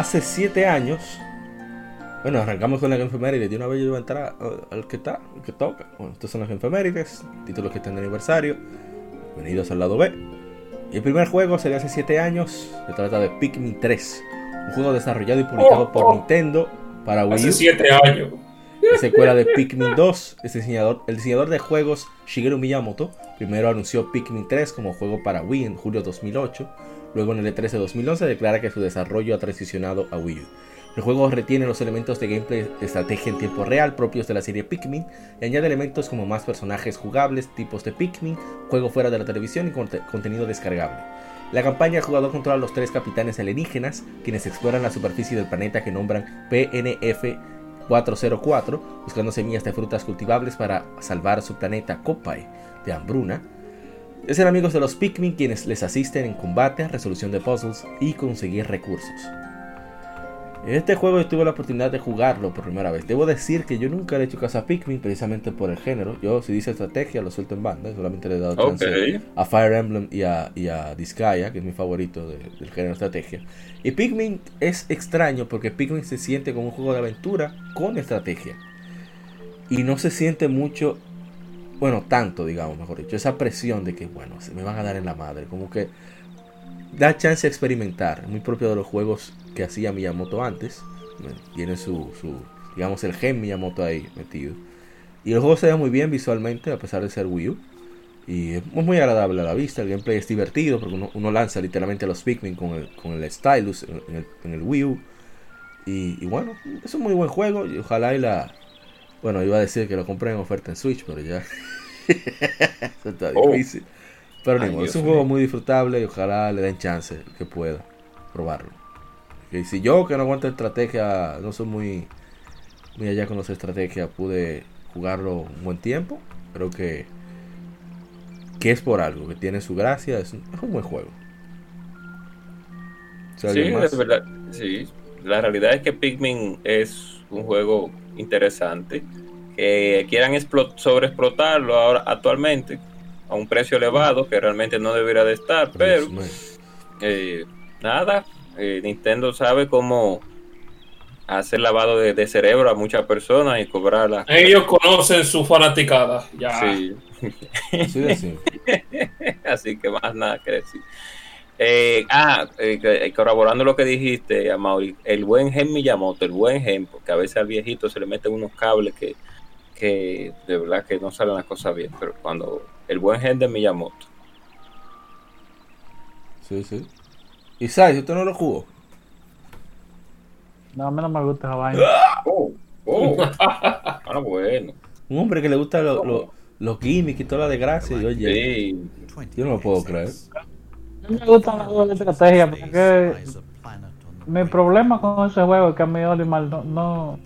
Hace 7 años, bueno, arrancamos con las efemérides. De una vez yo voy a entrar al que está, al que toca. Bueno, estas son las efemérides, títulos que están de aniversario. Bienvenidos al lado B. Y el primer juego sería hace 7 años. Se trata de Pikmin 3, un juego desarrollado y publicado Oh, por oh. Nintendo para Wii Hace U. siete años. La secuela de Pikmin 2. El diseñador, el diseñador de juegos Shigeru Miyamoto primero anunció Pikmin 3 como juego para Wii en julio de 2008. Luego en el E3 de 2011 declara que su desarrollo ha transicionado a Wii U. El juego retiene los elementos de gameplay de estrategia en tiempo real propios de la serie Pikmin y añade elementos como más personajes jugables, tipos de Pikmin, juego fuera de la televisión y conte- contenido descargable. La campaña el jugador controla a los tres capitanes alienígenas, quienes exploran la superficie del planeta que nombran PNF 404, buscando semillas de frutas cultivables para salvar su planeta Kopai de hambruna. Es ser amigos de los Pikmin quienes les asisten en combate, resolución de puzzles y conseguir recursos. Este juego yo tuve la oportunidad de jugarlo por primera vez. Debo decir que yo nunca le he hecho caso a Pikmin precisamente por el género. Yo si dice estrategia lo suelto en banda, solamente le he dado chance a Fire Emblem y a, y a Disgaea, que es mi favorito de- del género estrategia. Y Pikmin es extraño porque Pikmin se siente como un juego de aventura con estrategia. Y no se siente mucho, bueno, tanto, digamos, mejor dicho, esa presión de que, bueno, se me van a dar en la madre. Como que da chance a experimentar, muy propio de los juegos que hacía Miyamoto antes. Tiene su, su, digamos, el gen Miyamoto ahí metido. Y el juego se ve muy bien visualmente, a pesar de ser Wii U. Y es muy agradable a la vista, el gameplay es divertido porque uno, uno lanza literalmente a los Pikmin con el, con el stylus en el, en el Wii U. Y, y bueno, es un muy buen juego y ojalá y la... Bueno, iba a decir que lo compré en oferta en Switch, pero ya... Eso está Oh. difícil. Pero Ay, modo, es un juego muy disfrutable y ojalá le den chance que pueda probarlo. Y si yo que no aguanto estrategia, no soy muy, muy allá con las estrategias, pude jugarlo un buen tiempo, creo que, que es por algo, que tiene su gracia, es un, es un buen juego. ¿Se Sí, de verdad. Sí. La realidad es que Pikmin es un juego interesante. Que quieran explo- sobreexplotarlo ahora actualmente a un precio elevado que realmente no debería de estar, pero eh, nada, eh, Nintendo sabe cómo hacer lavado de, de cerebro a muchas personas y cobrarlas. Ah. Ellos conocen su fanaticada. Ya. Sí. Así. Así que más nada que decir. Eh, ah, eh, eh, corroborando lo que dijiste, Amaury, el buen gen Miyamoto, el buen gen, porque a veces al viejito se le meten unos cables que, que de verdad que no salen las cosas bien, pero cuando el buen gen de Miyamoto. Sí, sí. Y Sai, usted no lo jugó. No, a mí no me gusta esa vaina. Oh, oh. ah, bueno. Un hombre que le gusta lo- lo- los gimmicks y toda la desgracia. Y oye, Sí. yo no lo puedo creer. A mí me gustan los juegos de estrategia porque mi problema con ese juego es que a mí Olimar no, no,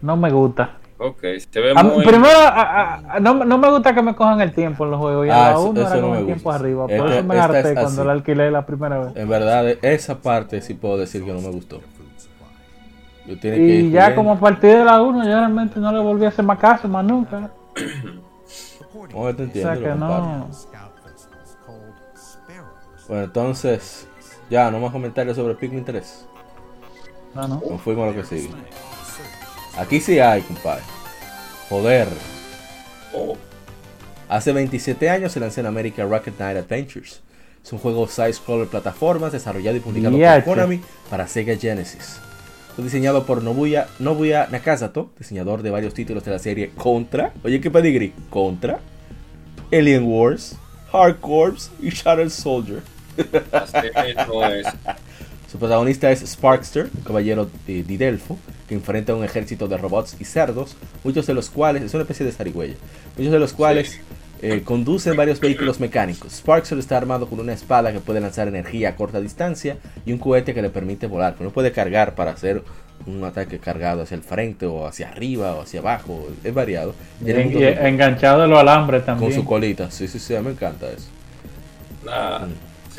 no me gusta. ok. Se ve A muy. primero, a- a- no, no me gusta que me cojan el tiempo en los juegos. Y a Ah, la eso- uno eso era no con me el tiempo arriba. Por Esta- eso me harté es cuando la alquilé la primera vez. En verdad, esa parte sí puedo decir que no me gustó. Yo tiene que Y ya como a partir de la 1 yo realmente no le volví a hacer más caso, más nunca. Bueno, te O entiendo, sea lo que no. Bueno, entonces, ya, no más comentarios sobre Pikmin 3. No, no. Nos fuimos a lo que sigue. Aquí sí hay, compadre. Joder. Oh, Hace 27 años se lanzó en América Rocket Knight Adventures. Es un juego side-scroller plataformas desarrollado y publicado Yache. por Konami para Sega Genesis. Fue diseñado por Nobuya, Nobuya Nakazato, diseñador de varios títulos de la serie Contra. Oye, qué pedigrí. Contra, Alien Wars, Hard Corps y Shadow Soldier. Así mismo es. Su protagonista es Sparkster, un caballero de Didelfo, que enfrenta a un ejército de robots y cerdos, muchos de los cuales, es una especie de zarigüeya, muchos de los cuales eh, conducen varios vehículos mecánicos. Sparkster está armado con una espada que puede lanzar energía a corta distancia y un cohete que le permite volar, pero no puede cargar para hacer un ataque cargado hacia el frente o hacia arriba o hacia abajo, es variado. Y- enganchado a los alambres con también. su colita, sí, sí, sí, me encanta eso.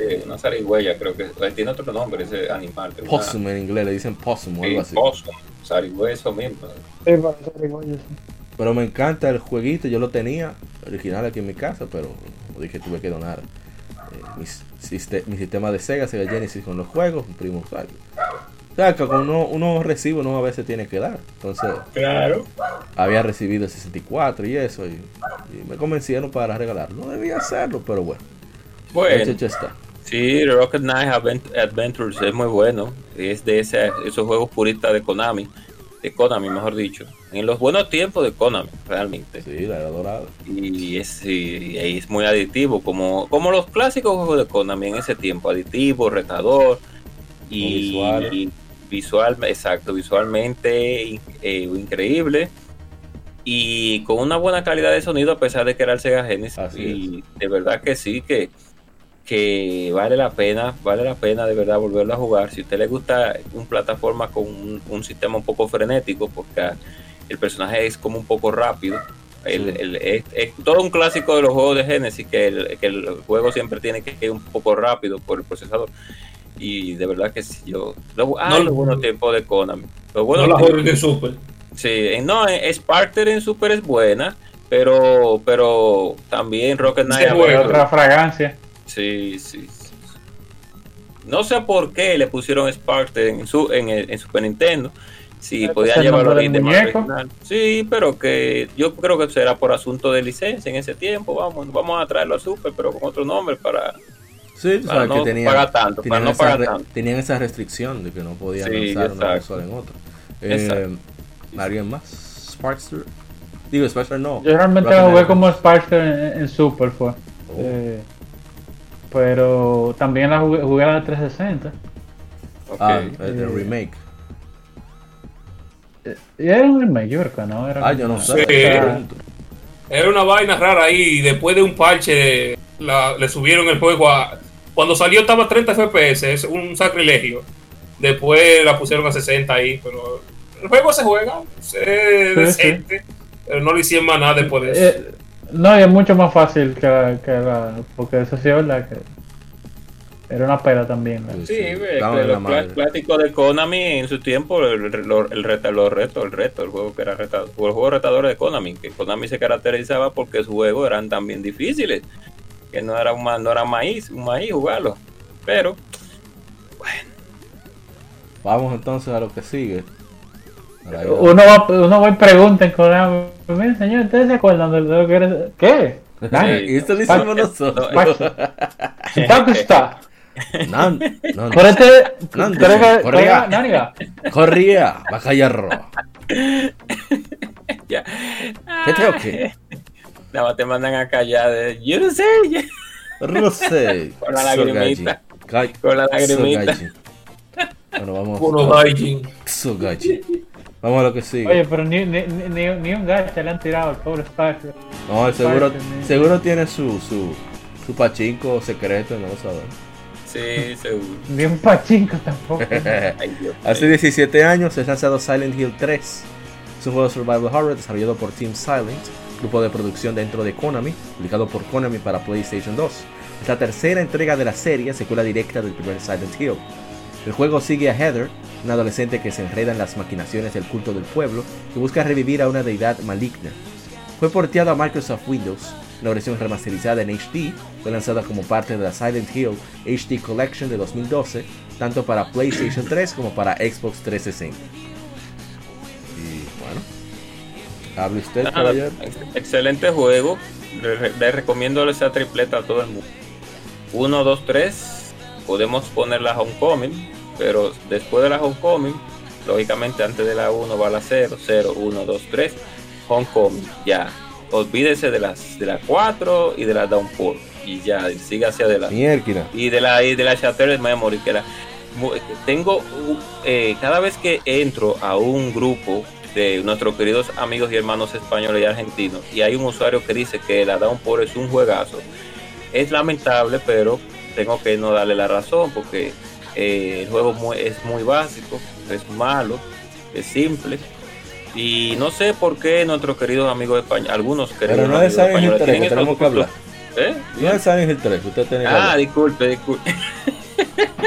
Sí, una zarigüeya, creo que tiene otro nombre ese animal. una- Possum en inglés, le dicen possum o Sí, algo así. possum, zarigüeya, eso mismo. Pero me encanta el jueguito, yo lo tenía original aquí en mi casa, pero como dije tuve que donar eh, mis mi sistema de Sega, Sega Genesis con los juegos, un primo usuario. O sea, que con uno, uno recibe, uno a veces tiene que dar. Entonces, Claro. había recibido el 64 y eso, y, y me convencieron para regalarlo. No debía hacerlo, pero bueno, Bueno, hecho, hecho está. Sí, Rocket Knight Advent- Adventures es muy bueno. Es de ese- esos juegos puristas de Konami. De Konami, mejor dicho. En los buenos tiempos de Konami, realmente. Sí, la era dorada. Y es, y es muy aditivo, como, como los clásicos juegos de Konami en ese tiempo. Aditivo, retador. Y, visual, exacto, visualmente eh, increíble. Y con una buena calidad de sonido, a pesar de que era el Sega Genesis. Así y de verdad que sí, que, que vale la pena, vale la pena de verdad volverlo a jugar. Si a usted le gusta un plataforma con un, un sistema un poco frenético, porque el personaje es como un poco rápido. El- Sí. el- es, es todo un clásico de los juegos de Genesis, que el, que el juego siempre tiene que ir un poco rápido por el procesador. Y de verdad que sí, yo... Lo, ah, No- los buenos tiempos de Konami. Los No buenos tiempos- jueguen en Super. Sí, eh, no, eh, Sparter en Super es buena, pero pero también Rocket Knight juega. Otra fragancia. Sí, sí, sí. No sé por qué le pusieron Sparter en su en, el- en Super Nintendo. Si es el llevarlo ahí de original. Sí, pero que yo creo que será por asunto de licencia en ese tiempo. Vamos, vamos a traerlo a Super, pero con otro nombre para. Sí, tú Para sabes no que tenían, pagar tanto, tenían, para no esa pagar re- tanto. tenían esa restricción de que no podían Sí, lanzar una consola en otra. Eh, ¿Alguien más? Sparkster. Digo, Sparkster no. Yo realmente Rocket jugué como Sparkster en, en Super, fue. Oh. Eh, pero también la jugué, jugué a la 360. Ok. Ah, el, el Eh, remake. Y era un remake, yo creo que no. Era Ah, yo no sé. Sí. Era una vaina rara ahí. Y después de un parche, la- le subieron el juego a. Cuando salió estaba a 30 FPS, es un sacrilegio. Después la pusieron a 60 ahí, pero el juego se juega, es decente, pero no le hicieron más nada después de eso. No, y es mucho más fácil que la, que la- Porque eso sí es verdad que. Era una pela también. ¿no? Sí, Sí, la los clásicos de Konami en su tiempo, el, el, el reto, los retos, el reto, el juego que era retador, el juego retador de Konami, que Konami se caracterizaba porque sus juegos eran también difíciles, que no era un, ma- no era maíz, un maíz jugarlo, pero Vamos entonces a lo que sigue. Uno va, uno va y pregunta en Konami. Mire, señor, ¿ustedes se acuerdan de lo que era? ¿Qué? Y esto lo hicimos nosotros. ¿Dónde está? No, no, no. Por este. Nandi, creo que- corría. Bacallarro. ya. ¿Qué tengo que? Nada más te mandan a callar de, yo no sé, ya". Rosé. Con la lagrimita. Con la lagrimita. Bueno, vamos. Uno Gaijin. Sogaji. Vamos a lo que sigue. Oye, pero ni, ni, ni, ni- ni un gacha le han tirado al pobre Sparkster. No, seguro, seguro tiene su, su, su pachinko secreto, no lo sabemos. Sí, seguro. Ni un pachinko tampoco. Hace 17 años es lanzado Silent Hill 3. Es un juego de survival horror desarrollado por Team Silent, grupo de producción dentro de Konami, publicado por Konami para PlayStation 2. Es la tercera entrega de la serie, secuela directa del primer Silent Hill. El juego sigue a Heather, una adolescente que se enreda en las maquinaciones del culto del pueblo y busca revivir a una deidad maligna. Fue porteado a Microsoft Windows. La versión remasterizada en HD fue lanzada como parte de la Silent Hill HD Collection de 2012, tanto para PlayStation 3 como para Xbox 360. Y bueno, hable usted, caballero. ex- excelente juego. Le, le recomiendo esa tripleta a todo el mundo. 1, 2, 3. Podemos poner la Homecoming, pero después de la Homecoming, lógicamente antes de la 1 va la 0, 0, 1, 2, 3. Homecoming, ya. Olvídese de las de la 4 y de la Downpour. y ya, y sigue hacia adelante. Mierda. Y de la, y de la Shattered Memory, que mu- Tengo. uh, eh, cada vez que entro a un grupo de nuestros queridos amigos y hermanos españoles y argentinos, y hay un usuario que dice que la Downpour es un juegazo, es lamentable, pero tengo que no darle la razón, porque eh, el juego mu- es muy básico, es malo, es simple. Y no sé por qué nuestros queridos amigos españoles, algunos queridos Pero no es amigos Hill españoles 3 que tienen tenemos que hablar. ¿Eh? No es Silent Hill 3, usted tiene que Ah, hablar. disculpe, disculpe.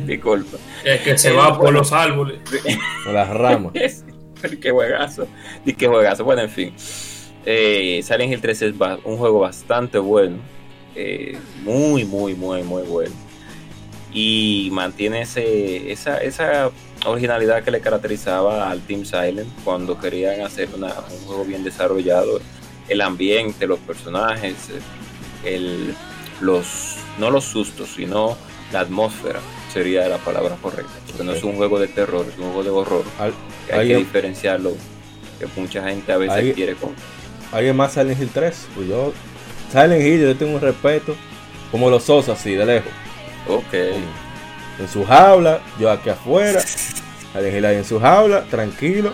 disculpa. Es que se va por los árboles. Con las ramas. Qué juegazo. Y qué juegazo. Bueno, en fin. Eh, Silent Hill 3 es un juego bastante bueno. Eh, muy, muy, muy, muy bueno. Y mantiene ese, esa, esa originalidad que le caracterizaba al Team Silent cuando querían hacer una- un juego bien desarrollado. El ambiente, los personajes, el, los, no los sustos, sino la atmósfera sería la palabra correcta. Porque no es un juego de terror, es un juego de horror. Al- que hay que ¿Alguien, diferenciarlo. Que mucha gente a veces quiere con. ¿Alguien más Silent Hill 3? Pues yo. Silent Hill, yo tengo un respeto. Como los Sosa, así, de lejos. Ok. En su jaula, yo aquí afuera. Silent Hill ahí en su jaula, tranquilo.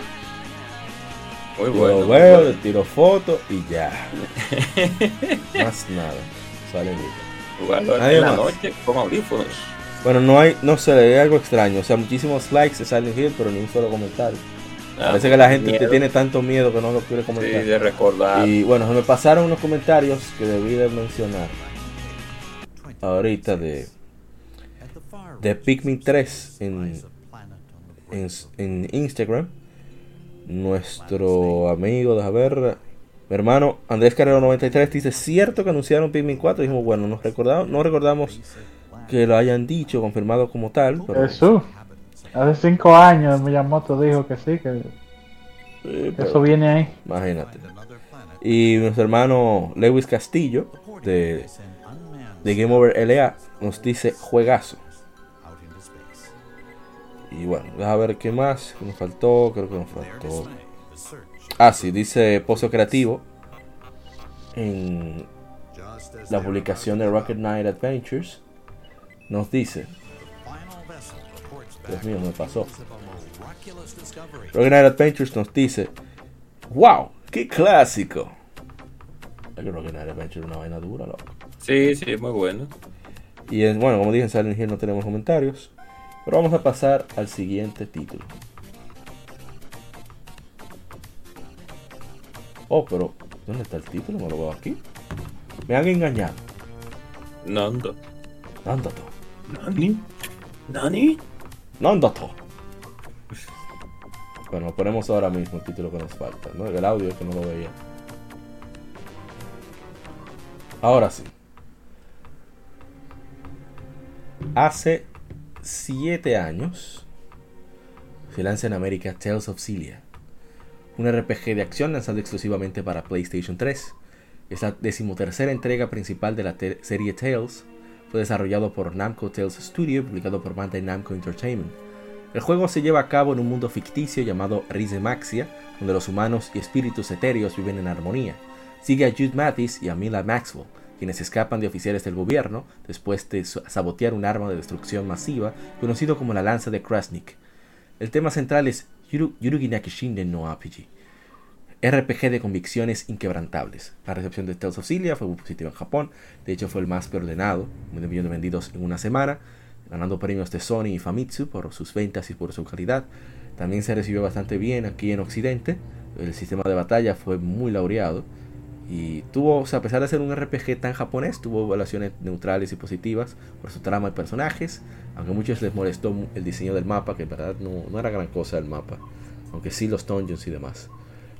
Muy Yo bueno. lo muy veo, bueno. le tiro fotos y ya. más nada. Silent Hill. Jugarlo en la más. noche con audífonos. Bueno, no hay, no sé, hay algo extraño. O sea, muchísimos likes de Silent Hill, pero ni un solo comentario. Ah, Parece que la gente miedo, te tiene tanto miedo que no lo quiere sí, comentar. de recordar. Y bueno, se me pasaron unos comentarios que debí de mencionar ahorita de, de Pikmin 3 en, en, en Instagram. Nuestro amigo, déjame ver, mi hermano Andrés Carrero 93 dice, ¿cierto que anunciaron Pikmin 4? Dijimos, bueno, nos recordamos, no recordamos que lo hayan dicho, confirmado como tal. Pero, Jesús. Hace cinco años Miyamoto dijo que sí, que Sí, eso viene ahí. Imagínate. Y nuestro hermano Lewis Castillo, de, de Game Over LA, nos dice juegazo. Y bueno, a ver qué más. ¿Qué nos faltó? Creo que nos faltó. Ah, sí, dice Pozo Creativo. En la publicación de Rocket Knight Adventures. Nos dice. Dios mío, me pasó. Rocket Knight Adventures nos dice. ¡Wow! ¡Qué clásico! Es que Rocket Knight Adventures es una vaina dura, loco. Sí, sí, muy bueno. Y en- bueno, como dije en Silent Hill no tenemos comentarios. Pero vamos a pasar al siguiente título. Oh, pero ¿dónde está el título? No lo veo aquí. Me han engañado. Nando. Nandato. Nani. Nani. Nandato. Bueno, ponemos ahora mismo el título que nos falta. ¿no? El audio que no lo veía. Ahora sí. Hace 7 años se lanza en América Tales of Cilia, un RPG de acción lanzado exclusivamente para PlayStation 3. Es la decimotercera entrega principal de la serie Tales. Fue desarrollado por Namco Tales Studio y publicado por Bandai Namco Entertainment. El juego se lleva a cabo en un mundo ficticio llamado Rizemaxia, donde los humanos y espíritus etéreos viven en armonía. Sigue a Jude Mathis y a Mila Maxwell, quienes escapan de oficiales del gobierno después de sabotear un arma de destrucción masiva conocido como la lanza de Krasnik. El tema central es Yuru- Yurugi Nakishinden no RPG, RPG de convicciones inquebrantables. La recepción de Tales of Cilia fue muy positiva en Japón, de hecho fue el más preordenado, con un millón de vendidos en una semana, ganando premios de Sony y Famitsu por sus ventas y por su calidad. También se recibió bastante bien aquí en Occidente, el sistema de batalla fue muy laureado y tuvo, o sea, a pesar de ser un RPG tan japonés, tuvo evaluaciones neutrales y positivas por su trama y personajes, aunque a muchos les molestó el diseño del mapa, que en verdad no, no era gran cosa el mapa, aunque sí los dungeons y demás.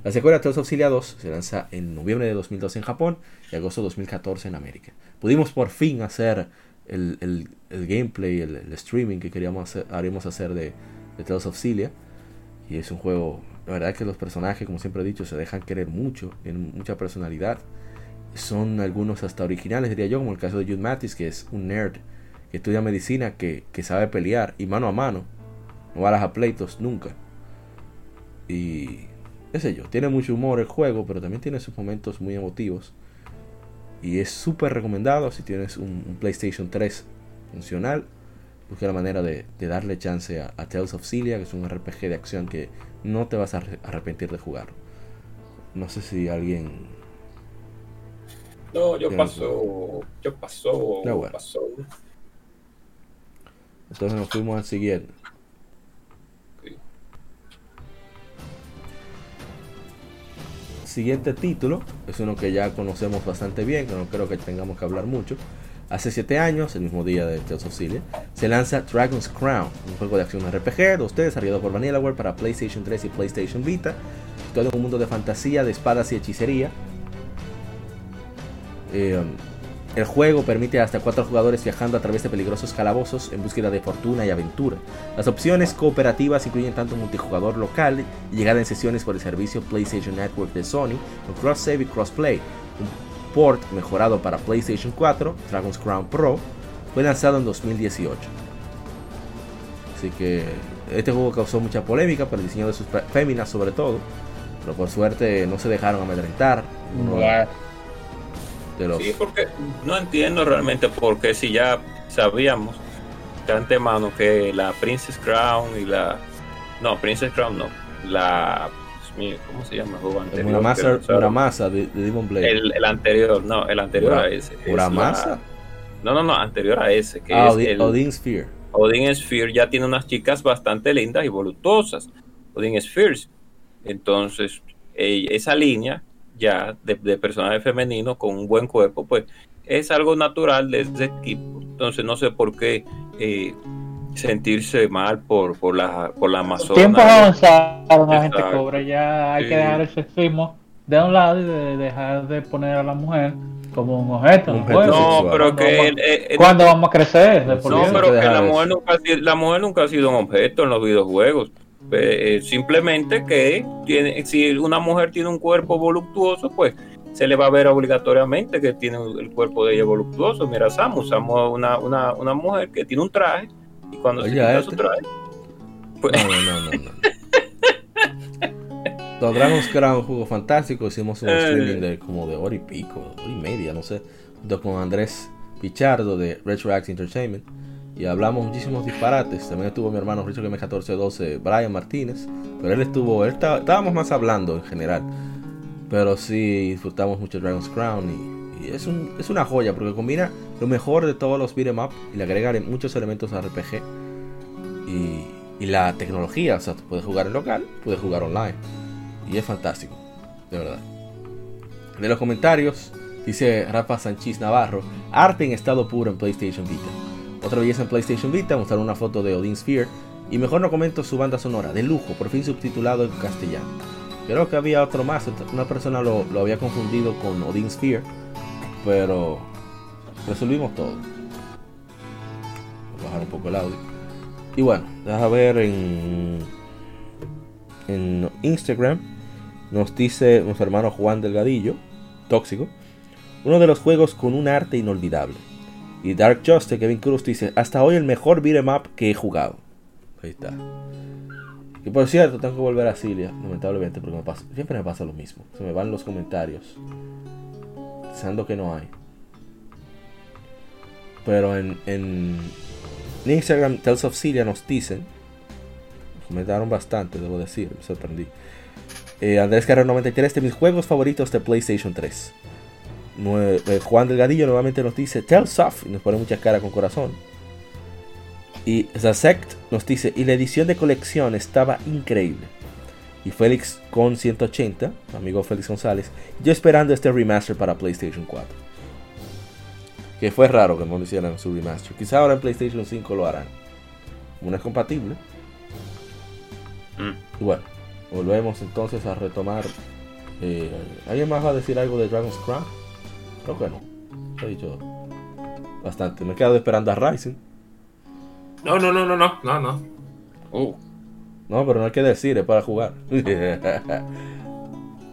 La secuela Tales of Cilia 2 se lanza en noviembre de 2012 en Japón y agosto de 2014 en América. Pudimos por fin hacer el, el- el gameplay, el, streaming que queríamos hacer, haríamos hacer de, de Tales of. Y es un juego, la verdad que los personajes, como siempre he dicho, se dejan querer mucho, tienen mucha personalidad. Son algunos hasta originales, diría yo, como el caso de Jude Mathis, que es un nerd que estudia medicina, que, que sabe pelear y mano a mano. No balas a pleitos nunca. Y qué sé yo, tiene mucho humor el juego, pero también tiene sus momentos muy emotivos. Y es súper recomendado si tienes un, un PlayStation 3 funcional. Busca la manera de, de darle chance a, a Tales of Cilia, que es un RPG de acción que no te vas a arre- arrepentir de jugar. No sé si alguien No, yo pasó, yo pasó, Ah, bueno. pasó. Entonces nos fuimos al siguiente. Siguiente título es uno que ya conocemos bastante bien, que no creo que tengamos que hablar mucho. Hace 7 años, el mismo día de Tales of se lanza Dragon's Crown, un juego de acción RPG 2D desarrollado por Vanillaware para PlayStation 3 y PlayStation Vita, en un mundo de fantasía, de espadas y hechicería. Eh, el juego permite hasta cuatro jugadores viajando a través de peligrosos calabozos en búsqueda de fortuna y aventura. Las opciones cooperativas incluyen tanto multijugador local y llegada en sesiones por el servicio PlayStation Network de Sony con cross save y crossplay. Un port mejorado para PlayStation 4, Dragon's Crown Pro, fue lanzado en 2018. Así que este juego causó mucha polémica por el diseño de sus féminas sobre todo, pero por suerte no se dejaron amedrentar. De los Sí, porque no entiendo realmente por qué si ya sabíamos de antemano que la Princess Crown y la... No, Princess Crown no. La... Dios mío, ¿cómo se llama anterior? Muramasa? Muramasa de, de Demon Blade. El, el anterior, no, el anterior a ese. Muramasa. No, no, no, anterior a ese. Que Ah, es Odi- el, Odin Sphere. Odin Sphere ya tiene unas chicas bastante lindas y voluptuosas. Odin Spheres. Entonces, esa línea ya de, de personaje femenino con un buen cuerpo, pues es algo natural de ese equipo. Entonces, no sé por qué eh, sentirse mal por, por la por la Los Amazona. tiempos avanzaron, la gente cobra. Ya hay Sí. que dejar el sexismo de un lado y de dejar de poner a la mujer como un objeto. Un No, pero que ¿Cuándo el- el- el- ¿Cuándo vamos a crecer? De No, pero que la mujer, nunca ha sido, la mujer nunca ha sido un objeto en los videojuegos. Eh, simplemente que tiene, si una mujer tiene un cuerpo voluptuoso, pues se le va a ver obligatoriamente que tiene el cuerpo de ella voluptuoso. Mira, Samus es una, una, una mujer que tiene un traje y cuando Oye, se quita este. su traje, pues, No, no, no, no. Los Dragon's Crown, un juego fantástico. Hicimos un Eh. streaming de como de hora y pico, hora y media, no sé. Junto con Andrés Pichardo de Retroact Entertainment. Y hablamos muchísimos disparates. También estuvo mi hermano Richard M1412, Brian Martínez. Pero él estuvo, él estaba- estábamos más hablando en general. Pero sí disfrutamos mucho Dragon's Crown. Y, es, un- es una joya porque combina lo mejor de todos los beat'em up y le agrega muchos elementos RPG y, y la tecnología. O sea, puedes jugar en local, puedes jugar online. Y es fantástico, de verdad. De los comentarios, dice Rafa Sánchez Navarro: Arte en estado puro en PlayStation Vita. Otra belleza en PlayStation Vita, mostrar una foto de Odin Sphere. Y mejor no comento su banda sonora, de lujo, por fin subtitulado en castellano. Creo que había otro más, una persona lo, había confundido con Odin Sphere, pero resolvimos todo. Voy a bajar un poco el audio. Y bueno, deja ver en, en Instagram. Nos dice nuestro hermano Juan Delgadillo, tóxico, uno de los juegos con un arte inolvidable. Y Dark Justice, Kevin Cruz dice, hasta hoy el mejor beat'em up que he jugado. Ahí está. Y por cierto, tengo que volver a Cilia, lamentablemente, porque me pasa, siempre me pasa lo mismo. Se me van los comentarios. Pensando que no hay. Pero en, en, Instagram, Tales of Cilia nos dicen. Comentaron bastante, debo decir, me sorprendí. Eh, Andrés Carrero 93 de mis juegos favoritos de PlayStation 3. Eh, Juan Delgadillo nuevamente nos dice Tales of y nos pone mucha cara con corazón. Y Zasect nos dice, y la edición de colección estaba increíble. Y Félix con 180, amigo Félix González, yo esperando este remaster para PlayStation 4. Que fue raro que no lo hicieran su remaster. Quizá ahora en PlayStation 5 lo harán. Como no es compatible. mm. Y bueno, volvemos entonces a retomar. eh, ¿Alguien más va a decir algo de Dragon's Crown? Creo que no. He dicho bastante. Me he quedado esperando a Rising. No, no, no, no, no, no, no. Uh, No, pero no hay que decir, es para jugar.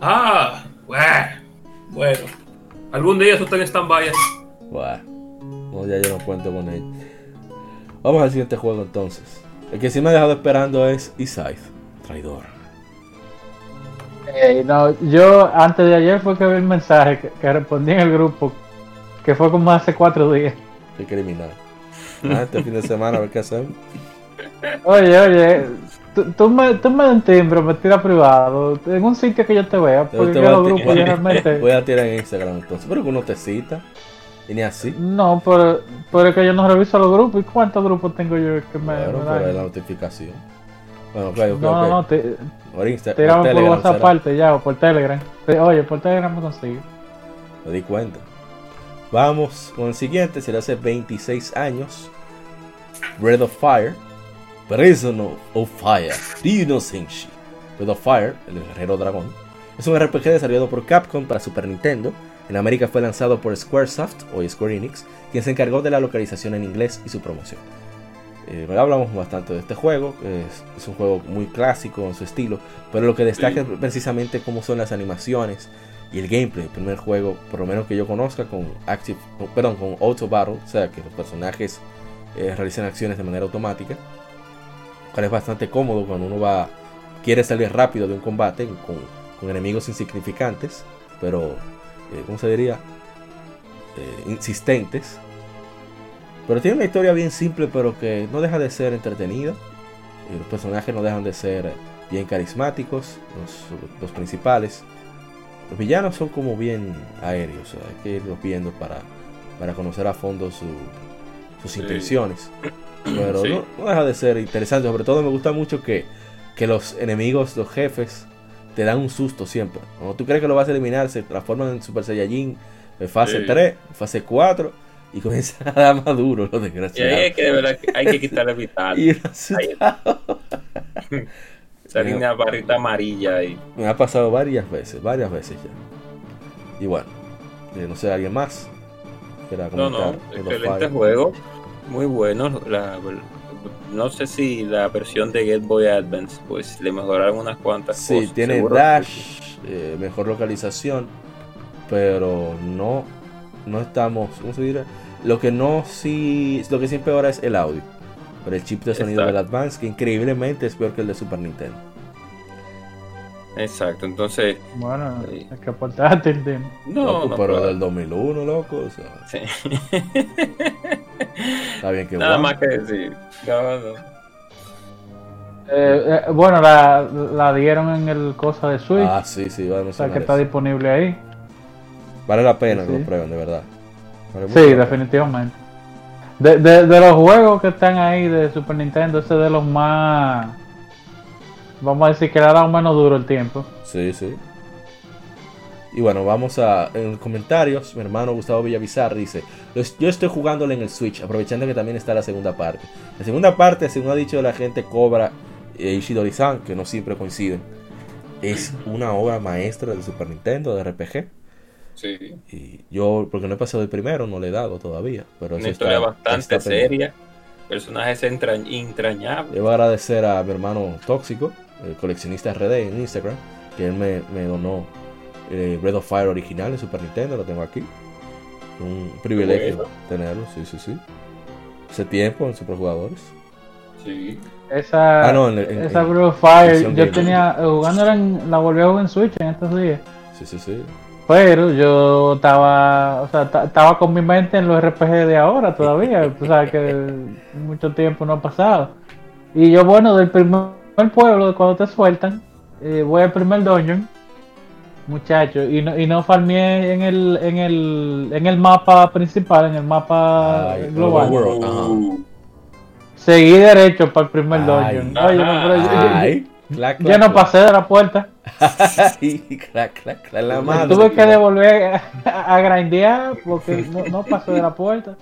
Ah, bueno. Bueno. Algún día eso está en stand-by. No, ya yo no cuento con él. Vamos al siguiente juego entonces. El que sí me ha dejado esperando es Isaiah, traidor. Eh, no, yo antes de ayer fue que vi el mensaje que, que respondí en el grupo que fue como hace cuatro días. Qué criminal. Ah, este fin de semana a ver qué hacemos. Oye, oye, tú, tú me, tú me timbre, me tira privado, en un sitio que yo te vea, porque te yo voy a los grupos generalmente... Voy a tirar en Instagram entonces. Pero que uno te cita. Y ni así. No, pero, pero es que yo no reviso los grupos. ¿Y cuántos grupos tengo yo que me, por dan? la notificación. Bueno, ok, No, no, no, te, Por Insta, por tírame por Telegram WhatsApp aparte ya, o por Telegram. Te- Oye, por Telegram me consigue. Me di cuenta. Vamos con el siguiente. Será hace 26 años. Breath of Fire. Prisoner of Fire. The Innocence. Breath of Fire, el guerrero dragón. Es un RPG desarrollado por Capcom para Super Nintendo. En América fue lanzado por Squaresoft o Square Enix, quien se encargó de la localización en inglés y su promoción. Eh, hablamos bastante de este juego, es, es un juego muy clásico en su estilo, pero lo que destaca es precisamente cómo son las animaciones y el gameplay. El primer juego, por lo menos que yo conozca, con Active, perdón, con Auto Battle, o sea que los personajes eh, realizan acciones de manera automática, cual es bastante cómodo cuando uno va quiere salir rápido de un combate con, con enemigos insignificantes, pero eh, ¿cómo se diría? Eh, insistentes. Pero tiene una historia bien simple, pero que no deja de ser entretenida. Y los personajes no dejan de ser bien carismáticos, los, los principales. Los villanos son como bien aéreos, o sea, hay que irlos viendo para, para conocer a fondo su- sus Sí. intenciones. Pero Sí. no, no deja de ser interesante, sobre todo me gusta mucho que, que los enemigos, los jefes, te dan un susto siempre. Cuando tú crees que lo vas a eliminar, se transforman en Super Saiyajin en fase Sí. 3, fase 4, y comienzan a dar más duro los Y ahí desgraciados. es que de verdad hay que quitarle vital. Y. Esa línea barrita amarilla ahí. Me ha pasado varias veces, varias veces ya. Y bueno, no sé, alguien más. No, no, excelente juego. Muy bueno. La- no sé si la versión de Game Boy Advance, pues le mejoraron unas cuantas Sí, cosas. tiene seguro. dash, eh, mejor localización, pero no, no estamos, ¿cómo se dirá? Lo que no sí, lo que sí empeora es el audio. Pero el chip de sonido Exacto. del Advance, que increíblemente es peor que el de Super Nintendo. Exacto, entonces, Bueno, Sí. es que portátil, tío. no, Loco, no, pero del 2001, loco. o sea, sí. está bien que Nada bueno. más que decir. Eh, eh, bueno, la, la dieron en el cosa de Switch. Ah, sí, sí, va a o sea que está disponible ahí. Vale la pena Sí, que lo prueben, de verdad. Vale Sí, definitivamente. De, de, de los juegos que están ahí de Super Nintendo, ese es de los más. Vamos a decir que le ha dado menos duro el tiempo. Sí, sí. Y bueno, vamos a. En los comentarios, mi hermano Gustavo Villavizar dice: "Los- Yo estoy jugándole en el Switch, aprovechando que también está la segunda parte. La segunda parte, según ha dicho la gente, Cobra e Ishidori-san, que no siempre coinciden, es una obra maestra de Super Nintendo, de RPG. Sí. Y yo, porque no he pasado el primero, no le he dado todavía. Pero Una historia está- bastante está seria. Personajes entra- entrañables. Debo agradecer a mi hermano Tóxico, el coleccionista RD en Instagram, que él me, me donó eh, Breath of Fire original de Super Nintendo, lo tengo aquí. Un privilegio bueno. tenerlo, sí, sí, sí. Hace tiempo en Superjugadores. Sí. Esa, Ah, no, en- en- esa en Breath of Fire, yo tenía. Jugándola en. La volví a jugar en Switch en estos días. Sí, sí, sí. Pero yo estaba, o sea, ta- estaba con mi mente en los RPG de ahora todavía, tú sabes que mucho tiempo no ha pasado. Y yo, bueno, del primer pueblo, de cuando te sueltan, eh, voy al primer dungeon, muchacho, y no, y no farmeé en el, en el, en el mapa principal, en el mapa Ay, global. World, Seguí derecho para el primer Ay. dungeon. Oye, no, pero yo- yo- Clac, yo, clac, no pasé de la puerta. Ay, clac, clac, clac, la Me madre. tuve que devolver a, a grindear porque no, no pasé de la puerta.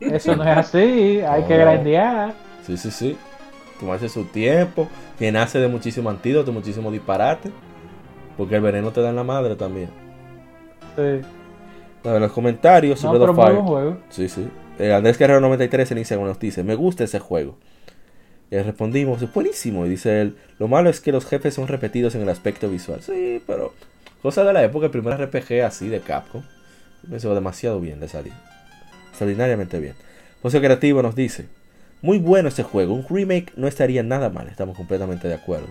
Eso no es así, hay que No. grindear. Sí, sí, sí. Tomarse su tiempo, que nace de muchísimo antídoto, muchísimo disparate. Porque el veneno te da en la madre también. Sí. A ver, los comentarios No, sobre pero The muy Fire. buen juego. Sí, sí. Eh, Andrés Guerrero 93 en Instagram nos dice, me gusta ese juego. Le respondimos, es buenísimo. Y dice él, lo malo es que los jefes son repetidos en el aspecto visual. Sí, pero cosa de la época, el primer RPG así de Capcom. Me hizo demasiado bien de salir. Extraordinariamente bien. José Creativo nos dice, muy bueno este juego. Un remake no estaría nada mal. Estamos completamente de acuerdo.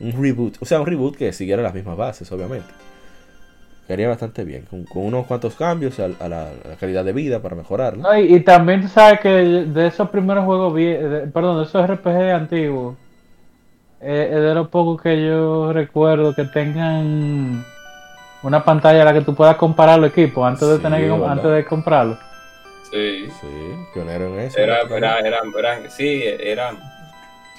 Un reboot, o sea, un reboot que siguiera las mismas bases, obviamente. Quedaría bastante bien, con, con unos cuantos cambios a, a la, a la calidad de vida para mejorarla. No, y, y también tú sabes que de esos primeros juegos, vie- de- perdón, de esos RPG antiguos, eh, es de los pocos que yo recuerdo que tengan una pantalla a la que tú puedas comparar los equipos antes de Sí, tener que antes de comprarlo. Sí. Sí, pionero en eso. Era, era, eran, eran, sí, eran.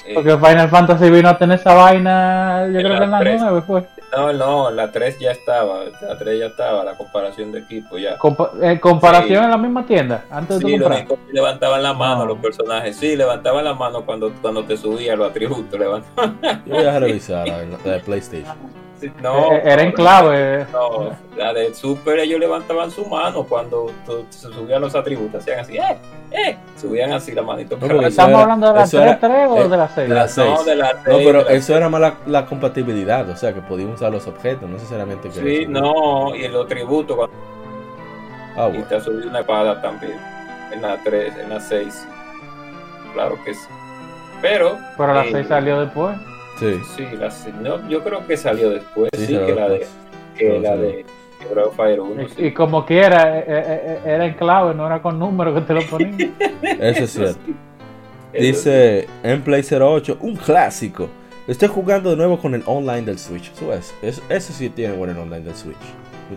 eh, Porque Final Fantasy vino a tener esa vaina, yo creo que en la tres. 9 fue. No, no, la 3 ya estaba, la 3 ya estaba, la comparación de equipo ya. Compa- eh, comparación Sí. en la misma tienda, antes de Sí, lo comprar. único que levantaban la mano No. los personajes. Sí, levantaban la mano cuando, cuando te subía los atributos. Levantaban. Yo voy a revisar la, la de PlayStation. Sí, No, Eh, era en no, clave. No, la de Super ellos levantaban su mano cuando tu- se subían los atributos, hacían así, eh, eh, subían así la manito. No, arriba. ¿Estamos era- hablando de la eso era- 3 o eh, de la 6? de la seis. No, de la No, seis, pero la eso era más la, la compatibilidad, o sea, que podían usar los objetos, no necesariamente que Sí, no, y los tributos cuando Ah, y bueno. te subió una espada también. En la 3, en la 6. Claro que sí. Pero. Pero la eh, 6 salió después. Sí, Sí, la no, yo creo que salió después. sí, que la de. Que No, la de. que Breath of Fire 1. Y, y como quiera, eh, eh, eh, era en clave, no era con números que te lo ponían. Eso es cierto. Dice Play 08, un clásico. Estoy jugando de nuevo con el online del Switch. Eso, es, eso, eso sí tiene bueno el online del Switch.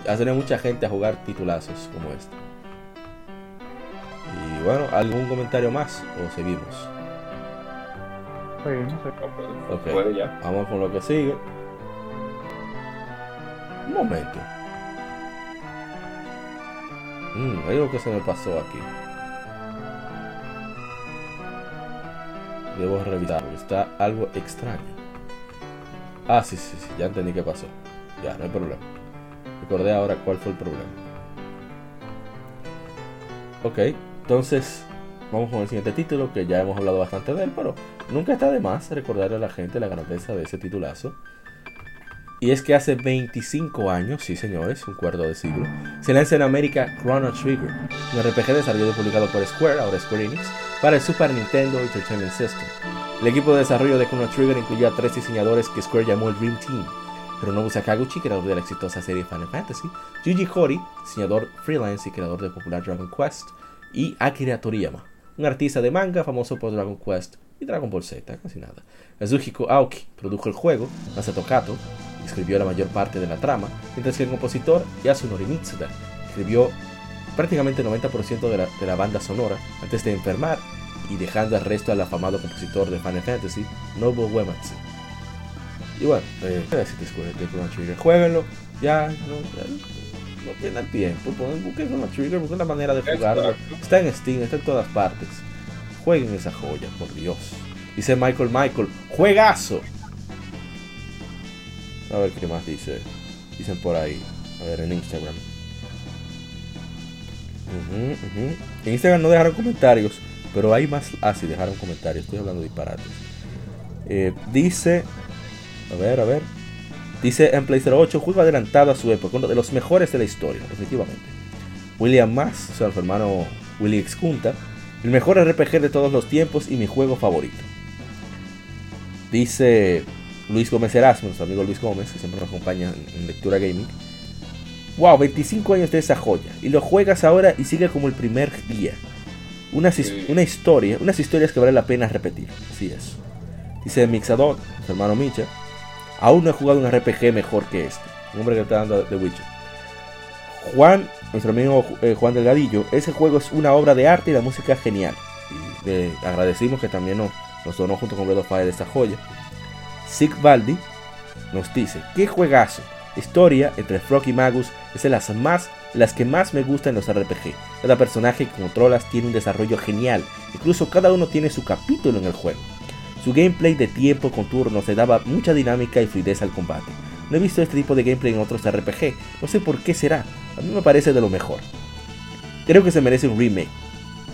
Hace mucha gente a jugar titulazos como este. Y bueno, ¿algún comentario más o seguimos? Puede- ya. Vamos con lo que sigue. Un momento. Mm, hay algo que se me pasó aquí. Debo revisarlo. Está algo extraño. Ah, sí, sí, sí. Ya entendí qué pasó. Ya, no hay problema. Recordé ahora cuál fue el problema. Ok, entonces vamos con el siguiente título que ya hemos hablado bastante de él, pero nunca está de más recordarle a la gente la grandeza de ese titulazo. Y es que hace 25 años, sí señores, un cuarto de siglo, se lanza en América Chrono Trigger, un RPG desarrollado publicado por Square, ahora Square Enix, para el Super Nintendo Entertainment System. El equipo de desarrollo de Chrono Trigger incluyó a tres diseñadores que Square llamó el Dream Team. Hironobu Sakaguchi, creador de la exitosa serie Final Fantasy, Yuji Horii, diseñador freelance y creador del popular Dragon Quest, y Akira Toriyama, un artista de manga famoso por Dragon Quest y Dragon Ball Z, casi nada. Kazuhiko Aoki produjo el juego, Masato Kato escribió la mayor parte de la trama, mientras que el compositor Yasunori Mitsuda escribió prácticamente el 90% de la, banda sonora antes de enfermar y dejando al resto al afamado compositor de Final Fantasy, Nobuo Uematsu. Y bueno, eh, ¿qué decir de de Chrono Trigger? Jueguenlo, ya, no, no pierdan tiempo, pongan- busquen Chrono Trigger, busquen la manera de jugarlo. Está en Steam, está en todas partes. Jueguen esa joya, por Dios. Dice Michael Michael, juegazo. A ver qué más dice. Dicen por ahí. A ver, en Instagram. En Instagram no dejaron comentarios, pero hay más. Ah, sí, dejaron comentarios. Estoy hablando disparates. Eh, dice. A ver, a ver. Dice en Play 08, juego adelantado a su época, uno de los mejores de la historia, definitivamente. William Mass, o sea, su hermano Willy Excunta, el mejor RPG de todos los tiempos y mi juego favorito. Dice Luis Gómez Erasmus, nuestro amigo Luis Gómez, que siempre nos acompaña en, Lectura Gaming. Wow, 25 años de esa joya. Y lo juegas ahora y sigue como el primer día. Unas Sí. una historia, unas historias que vale la pena repetir. Así es. Dice Mixador, su hermano Micha. Aún no he jugado un RPG mejor que este. Un hombre que está dando The Witcher. Juan, nuestro amigo eh, Juan Delgadillo, ese juego es una obra de arte y la música genial. Y le agradecimos que también nos, nos donó junto con Breath of Fire esta joya. Sig Baldi nos dice, qué juegazo. Historia entre Frog y Magus es de las más las que más me gustan en los RPG. Cada personaje que controlas tiene un desarrollo genial, incluso cada uno tiene su capítulo en el juego. Su gameplay de tiempo con turnos le daba mucha dinámica y fluidez al combate. No he visto este tipo de gameplay en otros RPG, no sé por qué será, a mí me parece de lo mejor. Creo que se merece un remake,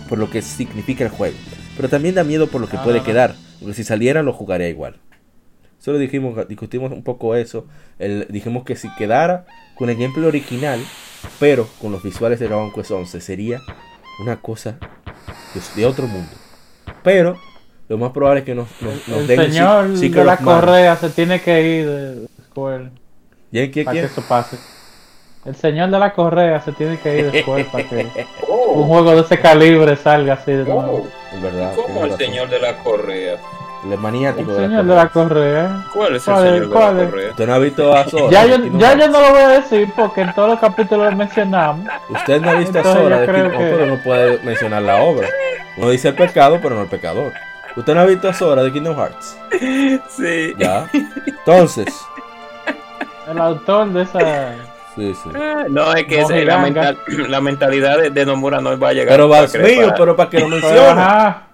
por lo que significa el juego, pero también da miedo por lo que No, puede no, no. quedar, porque si saliera lo jugaría igual. Solo dijimos, discutimos un poco eso, el- dijimos que si quedara con el gameplay original, pero con los visuales de Dragon Quest 11, sería una cosa de, de otro mundo. Pero lo más probable es que nos, nos, nos El den señor Secret de la correa se tiene que ir de Square ¿Y quién, quién, para que eso pase. El señor de la correa se tiene que ir después para que un Oh, juego de ese calibre salga así de nuevo. oh, Es verdad. ¿Cómo el razón. señor de la correa? El maniático El de la señor de la correa. ¿Cuál es el señor de ¿Cuál la correa? Usted no ha visto a Sora. Ya de yo, ya yo no lo voy a decir porque en todos los capítulos lo mencionamos. Usted no ha visto a Entonces, Sora yo de que- no puede mencionar la obra. Uno dice el pecado, pero no el pecador. Usted no ha visto a Sora de Kingdom Hearts. Sí. Ya. Entonces. El autor de esa. Sí, sí. Ah, No, es que No, es- la, Hiranga. mental- la mentalidad de, de Nomura no va a llegar. Pero vas creer mío, para- pero para que lo mencione. ajá,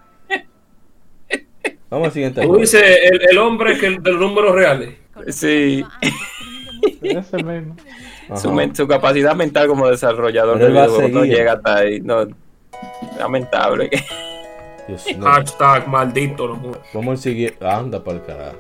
Vamos al siguiente. Tú dices el, el hombre que de los números reales. Sí. ese mismo. Su, Ajá. men- su capacidad mental como desarrollador de no llega hasta ahí. No, lamentable. Dios mío. Hashtag maldito números. Vamos al siguiente. Anda para el carajo.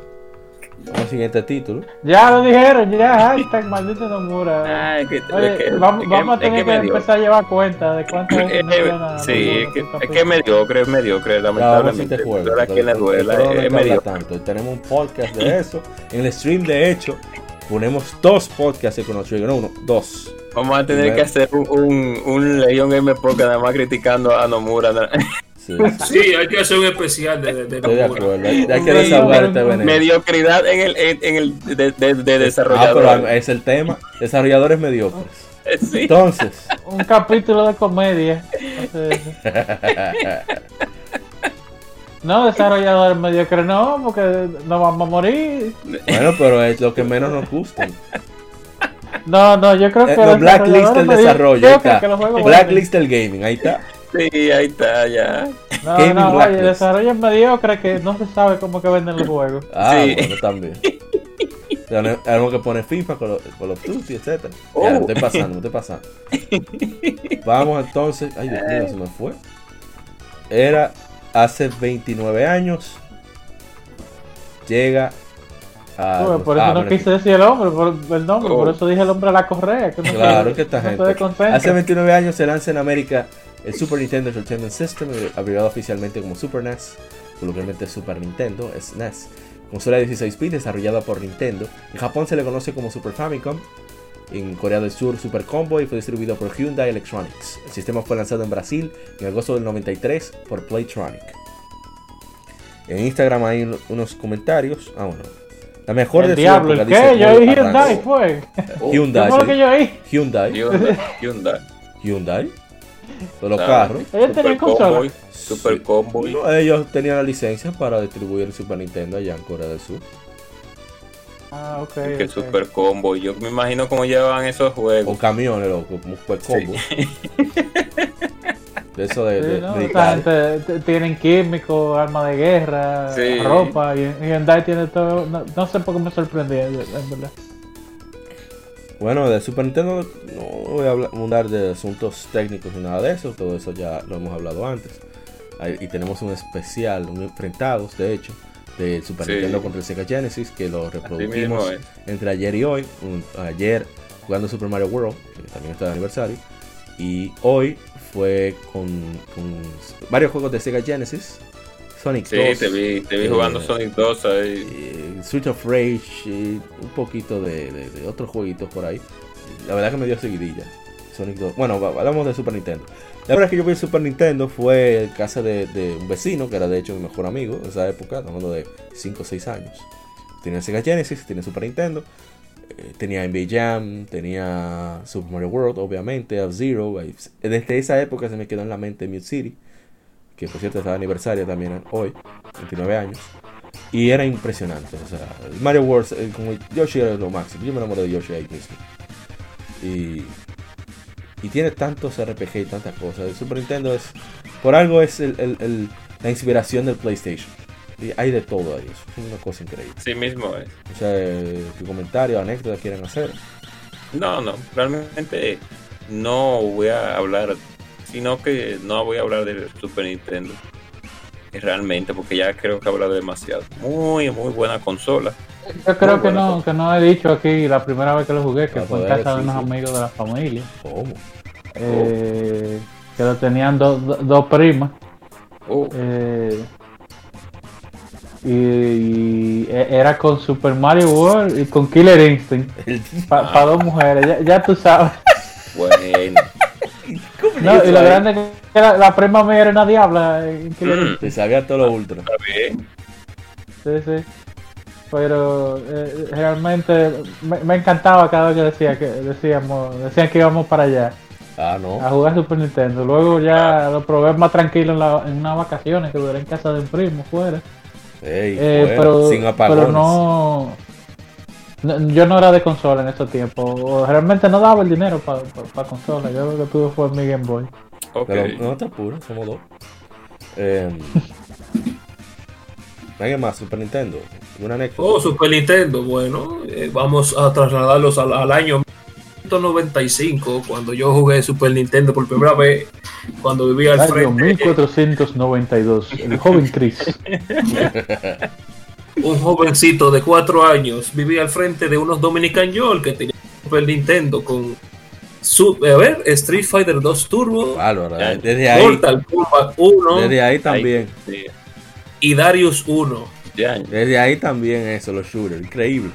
Vamos al siguiente título. Ya lo dijeron, ya, hashtag maldito Nomura. Ay, que- Oye, es que- vamos, es que- vamos a es que tener que, empezar a llevar cuenta de cuántas veces Eh, menciona sí, Nomura es que, es que es mediocre, es mediocre, lamentablemente. siguiente juego. Duela a quien le Pero- duela, no es, es mediocre. tanto. Tenemos un podcast de eso. En el stream, de hecho, ponemos dos podcasts con los Trigger. No, uno, dos. Vamos a tener Primero. que hacer un, un, un Legion M Podcast nada más criticando a Nomura. Sí, Sí, hay que hacer un especial de, de, de estoy de acuerdo. Hay, hay que desahogar este veneno. Mediocridad en el, en, en el de, de, de Ah, desarrollador. pero es el tema. Desarrolladores mediocres. Sí. Entonces, Un capítulo de comedia. No, desarrolladores mediocres no, porque no vamos a morir. bueno, pero es lo que menos nos gusta. No, no, yo creo Eh, que no, Blacklist del desarrolladores desarrollo. Ahí está. Blacklist del gaming. Ahí está. Sí, ahí está, ya. No, Gaming no, oye, Blacklist. desarrollo mediocre que no se sabe cómo que venden los juegos. Ah, Sí. bueno, también. Tenemos que poner FIFA con los, con los Duty, etc. Ya, Oh. me estoy pasando, me estoy pasando. Vamos entonces. Ay, Dios mío, se me fue. Era hace 29 años. Llega a. Uy, por eso ah, no quise decir el hombre, por el nombre, Oh. por eso dije el hombre a la correa. Que no se- Claro, que esta no gente. Hace 29 años se lanza en América el Super Nintendo Entertainment System, abreviado oficialmente como Super NES, coloquialmente Super Nintendo, es NES. Consola de 16 bits desarrollada por Nintendo. En Japón se le conoce como Super Famicom. En Corea del Sur, Super Combo y fue distribuido por Hyundai Electronics. El sistema fue lanzado en Brasil en agosto del 93 por Playtronic. En Instagram hay un- unos comentarios. Ah, bueno. La mejor El de su diablo, época, ¿el dice qué? Yo Arranz. Hyundai, fue. Hyundai, ¿Qué fue lo sí. que yo oí? Hyundai. Hyundai, Hyundai. De los Claro. carros. Ellos tenían Super consola. Convoy. Super Sí. Convoy. No, ellos tenían la licencia para distribuir el Super Nintendo allá en Corea del Sur. Ah, ok. Que. Super Combo. Yo me imagino cómo llevan esos O juegos. camiones, loco, super combo. De eso de, Sí, de no, esta militares. gente tienen químicos, armas de guerra, Sí. ropa, y y Hyundai tiene todo. No, no sé por qué me sorprendí, en verdad. Bueno, de Super Nintendo no voy a hablar, de asuntos técnicos ni nada de eso. Todo eso ya lo hemos hablado antes. Y tenemos un especial, un enfrentados, de hecho, del Super Sí. Nintendo contra el Sega Genesis, que lo Así mismo reproducimos es. entre ayer y hoy. Un- ayer jugando Super Mario World, que también está de aniversario. Y hoy fue con, con varios juegos de Sega Genesis. Sonic Sí, 2, te vi, te vi eh, jugando Sonic 2 ahí. Street of Rage, y un poquito de, otros jueguitos por ahí. La verdad que me dio seguidilla. Sonic 2. Bueno, hablamos de Super Nintendo. La verdad que yo vi Super Nintendo fue en casa de, un vecino, que era de hecho mi mejor amigo en esa época, hablando de 5 o 6 años. Tenía Sega Genesis, tenía Super Nintendo, eh, tenía NBA Jam, tenía Super Mario World, obviamente, F-Zero. Desde esa época se me quedó en la mente Mute City, que por cierto está de aniversario también hoy, 29 años. Y era impresionante. O sea, el Mario World, eh, como Yoshi era lo máximo. Yo me enamoré de Yoshi ahí mismo. Y, y tiene tantos RPG y tantas cosas. El Super Nintendo es, por algo es el- el- el- la inspiración del PlayStation. Y hay de todo ahí. Es una cosa increíble. Sí mismo es. O sea, eh, qué comentario, anécdota quieren hacer. No, no, realmente no voy a hablar, sino que no voy a hablar del Super Nintendo. Realmente, porque ya creo que he hablado demasiado. Muy, muy buena consola. Yo creo que no, que no he dicho aquí la primera vez que lo jugué, que Ah, fue en casa de unos amigos de la familia, ¿Cómo? eh, que lo tenían dos do- primas. Uh, eh, y, y e- era con Super Mario World y con Killer Instinct. Para dos mujeres, ya, ya tú sabes. Bueno. No, y lo grande es que la, la prima mía era una diabla. eh, Mm, Se sabía todo lo ultra. Sí, sí. Pero eh, realmente me, me encantaba cada vez que decía que decíamos, decían que íbamos para allá Ah, a no. jugar Super Nintendo. Luego ya lo probé más tranquilo en, la- en unas vacaciones que duré en casa de un primo fuera. Ey, Eh, fuera, pero, sin apagones. pero no, no- Yo no era de consola en esos tiempos. realmente no daba el dinero para consola. Yo lo que tuve fue mi Game Boy. Ok. Pero no te apures, somos dos. Eh, ¿Alguien más? Super Nintendo. ¿Una anécdota? Oh, Super Nintendo, bueno, eh, vamos a trasladarlos al, al año 1995, cuando yo jugué Super Nintendo por primera vez, cuando vivía al Año frente, 1492. El joven Chris. un jovencito de cuatro años, vivía al frente de unos Dominican York que tenían Super Nintendo con, su, a ver, Street Fighter 2 Turbo, Desde ahí, Mortal Kombat 1 desde ahí también. Y Darius 1. ya. Desde ahí también eso, los shooters. Increíble.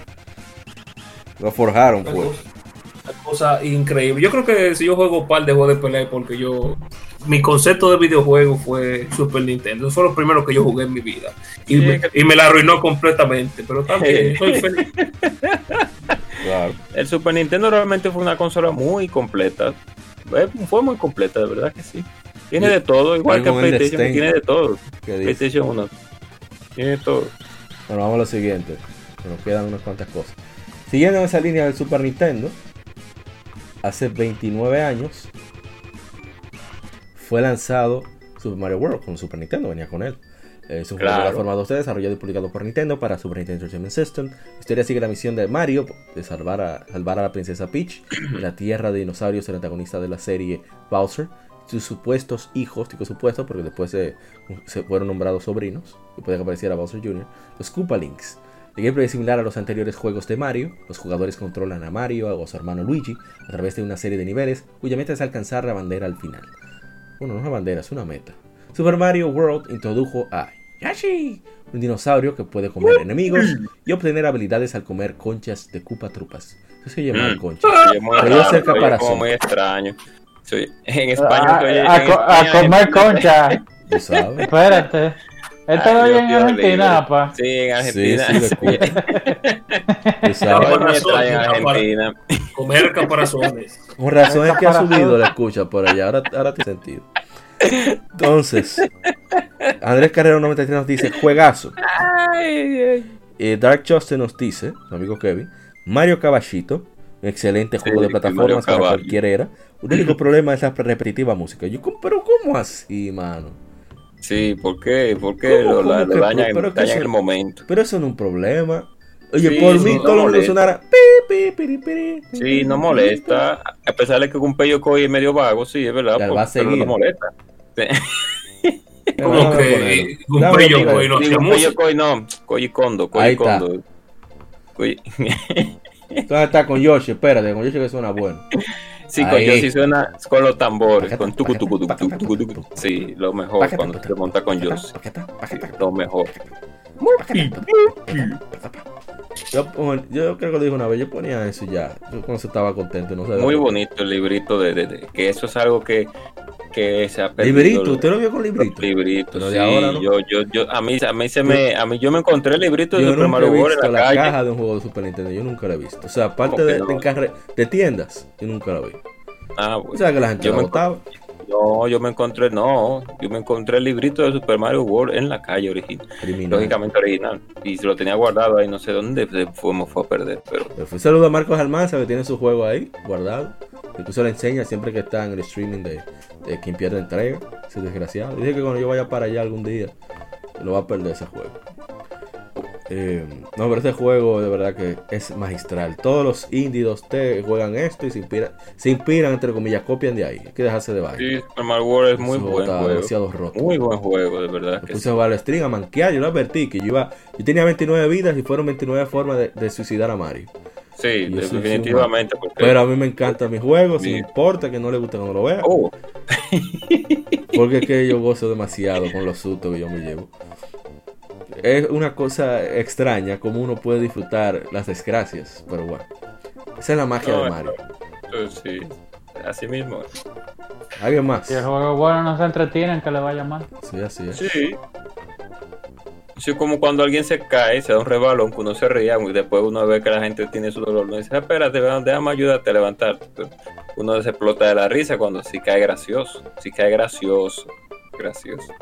Lo forjaron, pues. cosa- una cosa increíble. Yo creo que si yo juego un par de juegos de pelea, porque yo. Mi concepto de videojuego fue Super Nintendo. Eso fue lo primero que yo jugué en mi vida. Y, Sí, me, que- y me la arruinó completamente. Pero también soy feliz. Claro. El Super Nintendo realmente fue una consola muy completa. Eh, Fue muy completa, de verdad que sí. Tiene Y- de todo, igual que PlayStation, tiene de todo. PlayStation 1. Tiene de todo. Bueno, vamos a lo siguiente. que Nos quedan unas cuantas cosas. Siguiendo en esa línea del Super Nintendo, hace 29 años fue lanzado Super Mario World con Super Nintendo, venía con él. Es un juego de la forma 2D desarrollado y publicado por Nintendo para Super Nintendo Entertainment System. La historia sigue la misión de Mario de salvar a, salvar a la princesa Peach en la tierra de dinosaurios, el antagonista de la serie Bowser. Sus supuestos hijos, digo supuestos porque después se, se fueron nombrados sobrinos, y puede que apareciera Bowser Jr., los Koopa-Links. El gameplay es similar a los anteriores juegos de Mario. Los jugadores controlan a Mario o a su hermano Luigi a través de una serie de niveles cuya meta es alcanzar la bandera al final. Bueno, no es una bandera, es una meta. Super Mario World introdujo a Yoshi, un dinosaurio que puede comer enemigos y obtener habilidades al comer conchas de Koopa Trupas. Eso se llama Mm. concha. Sí, es muy extraño. Sí, en España, a, a en a España- comer concha. ¿Tú sabes? Espérate. Oye Dios, en Argentina, pa. Sí, en Argentina. sí, sí, Argentina. Comer caparazones. Con razón es que ha subido la escucha por allá. Ahora, ahora tiene sentido. Entonces, Andrés Carrero 93 nos dice: Juegazo. Ay, ay. Eh, Dark Justice nos dice, su amigo Kevin, Mario Caballito, un excelente juego Sí, de plataformas para cualquier era. Un único problema es la repetitiva música. Yo, ¿cómo- pero ¿cómo así, mano? Sí, ¿por qué? ¿Por qué ¿Cómo, lo, cómo la- lo que- dañan, pero que dañan eso- el momento? Pero eso no es un problema. Oye, Sí, por mí no todo lo sonara. Sí, no molesta. A pesar de que un pello coy es medio vago, sí, es verdad. Ya, por- va a pero seguir. no molesta. Sí. Pero Como que un pello coy no hacía Digo, pello coy no. Coy condo, Ahí coy está. condo. Coy- Entonces está con Yoshi, espérate, con Yoshi que suena bueno. Sí, con. Yoshi suena con los tambores, con tucu tucu tucu tucu. Sí, lo mejor cuando se monta con paqueta, Lo mejor. Yo, pon- yo creo que lo dije una vez, yo ponía eso y ya. Yo cuando se estaba contento, no sabía Muy bonito el librito de, de- de- que eso es algo que, que se ha perdido. Librito, ¿usted lo vio con librito? Librito, sí, ahora, ¿no? yo, yo, yo, a mí, a mí se me, a mí yo me encontré el librito de Yo Super Mario en la, la, caja de un juego de Super Nintendo, yo nunca la he visto. O sea, aparte ¿Cómo que de, no? de, tiendas, yo nunca la vi. Ah, O sea, que la gente Yo la me- botaba. No, yo me encontré, no, yo me encontré el librito de Super Mario World en la calle original, criminal. lógicamente original, y se lo tenía guardado ahí, no sé dónde se fue, me fue a perder, pero un saludo a Marcos Almanza que tiene su juego ahí, guardado. Incluso le enseña siempre que está en el streaming de, de quien pierde entrega. Ese desgraciado. Dice que cuando yo vaya para allá algún día, lo va a perder ese juego. Eh, no, pero este juego de verdad que es magistral. Todos los indies 2T juegan esto y se inspiran, se inspiran entre comillas, copian de ahí. Hay que dejarse de vaina. sí, Mario World es muy juego buen está juego, demasiado roto. muy buen juego, de verdad Me puse a jugar al string, a manquear. Yo lo advertí que yo iba. Yo tenía 29 vidas y fueron 29 formas de, de suicidar a Mario. Sí, definitivamente, porque Pero a mí me encanta mi juego, sin Sí. importa que no le guste cuando lo vea. Oh, Porque es que yo gozo demasiado con los sustos que yo me llevo. Es una cosa extraña como uno puede disfrutar las desgracias, pero bueno. Esa es la magia No, de Mario. sí, así mismo. ¿Alguien más? Si el juego bueno no se entretienen, que le vaya mal. Sí, así es. Sí. Sí, como cuando alguien se cae, se da un rebalón, que uno se ría y después uno ve que la gente tiene su dolor. Uno dice, espérate, déjame ayudarte a levantarte. Pero Uno se explota de la risa cuando sí cae gracioso. Sí cae gracioso. Gracioso.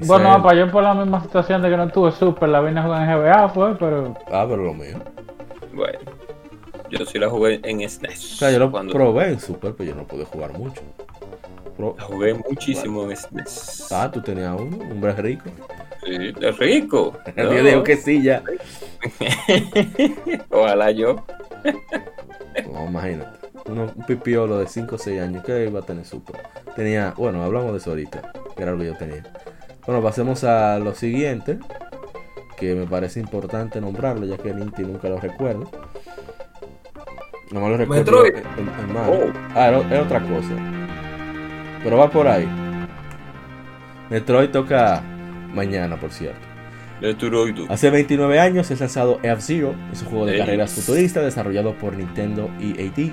Bueno, para yo por la misma situación de que no tuve Super, la vine a jugar en GBA, fue, pero Ah, pero lo mío. Bueno. Yo sí la jugué en SNES. O sea, yo lo cuando probé en Super, pero yo no pude jugar mucho. Pro- la jugué muchísimo en SNES. Ah, tú tenías uno, un hombre rico. Sí, es rico. Yo No. digo que sí, ya. Ojalá yo. No, imagínate. Un pipiolo de 5 o 6 años que iba a tener Super. Tenía, bueno, hablamos de eso ahorita, que era lo que yo tenía. Bueno, pasemos a lo siguiente, que me parece importante nombrarlo, ya que Ninti nunca lo recuerdo. No me lo recuerdo. Metroid. en- en- en mano. Oh. Ah, era, era otra cosa. Pero va por ahí. Metroid toca mañana, por cierto. Hace 29 años es lanzado F-Zero, es un juego de carreras futurista desarrollado por Nintendo EAD.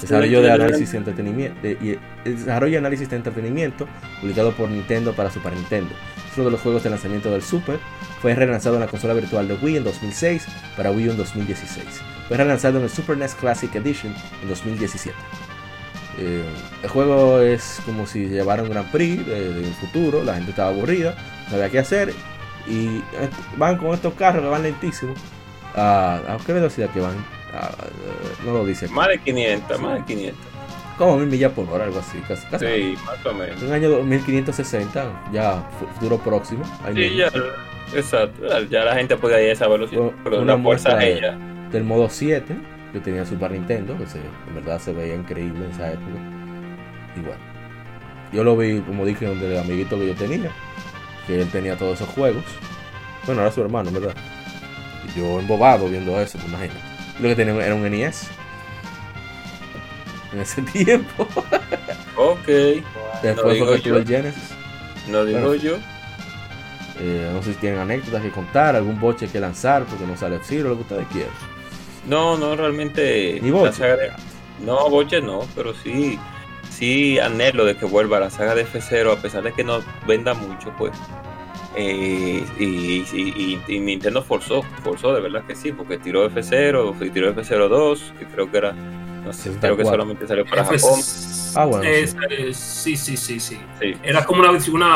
Desarrollo de análisis y entretenimiento, de- desarrollo y análisis de entretenimiento publicado por Nintendo para Super Nintendo. Es uno de los juegos de lanzamiento del Super. Fue relanzado en la consola virtual de Wii en 2006 para Wii U en 2016. Fue relanzado en el Super NES Classic Edition en 2017. Eh, el juego es como si llevara un Grand Prix de, de un futuro. La gente estaba aburrida, no sabía qué hacer. Y eh, van con estos carros que van lentísimos. ¿A a qué velocidad que van? Eh, no lo dice. Más de 500, más de 500. Como mil millas por hora, algo así. Casi, casi. Sí, más o menos. En el año 2560, ya fu- futuro próximo. ahí Sí, mismo. ya, exacto. Ya la gente puede ir a esa velocidad. Una Pero fuerza de- ella. Del modo 7, que tenía Super Nintendo, que se, en verdad se veía increíble en esa época. Y bueno, yo lo vi, como dije, donde el amiguito que yo tenía, que él tenía todos esos juegos. Bueno, era su hermano, ¿verdad? Y yo embobado viendo eso, pues imagínate. Lo que tenía era un NES. En ese tiempo. Ok. Después digo fue que el Genesis. No digo Bueno. yo. Eh, no sé si tienen anécdotas que contar, algún boche que lanzar, porque no sale F-Zero, lo que ustedes quieran. No, no, realmente. Ni boche. saga de- No, Boche no, pero sí. Sí, anhelo de que vuelva la saga de F0, a pesar de que no venda mucho, pues. Eh, y, y- y- y Nintendo forzó, forzó de verdad que sí, porque tiró F0, y tiró F02, que creo que era. No sé, creo que 64. solamente salió para F- Japón. Ah, bueno, es- es- sí, sí, sí, sí. Sí. Era como una. una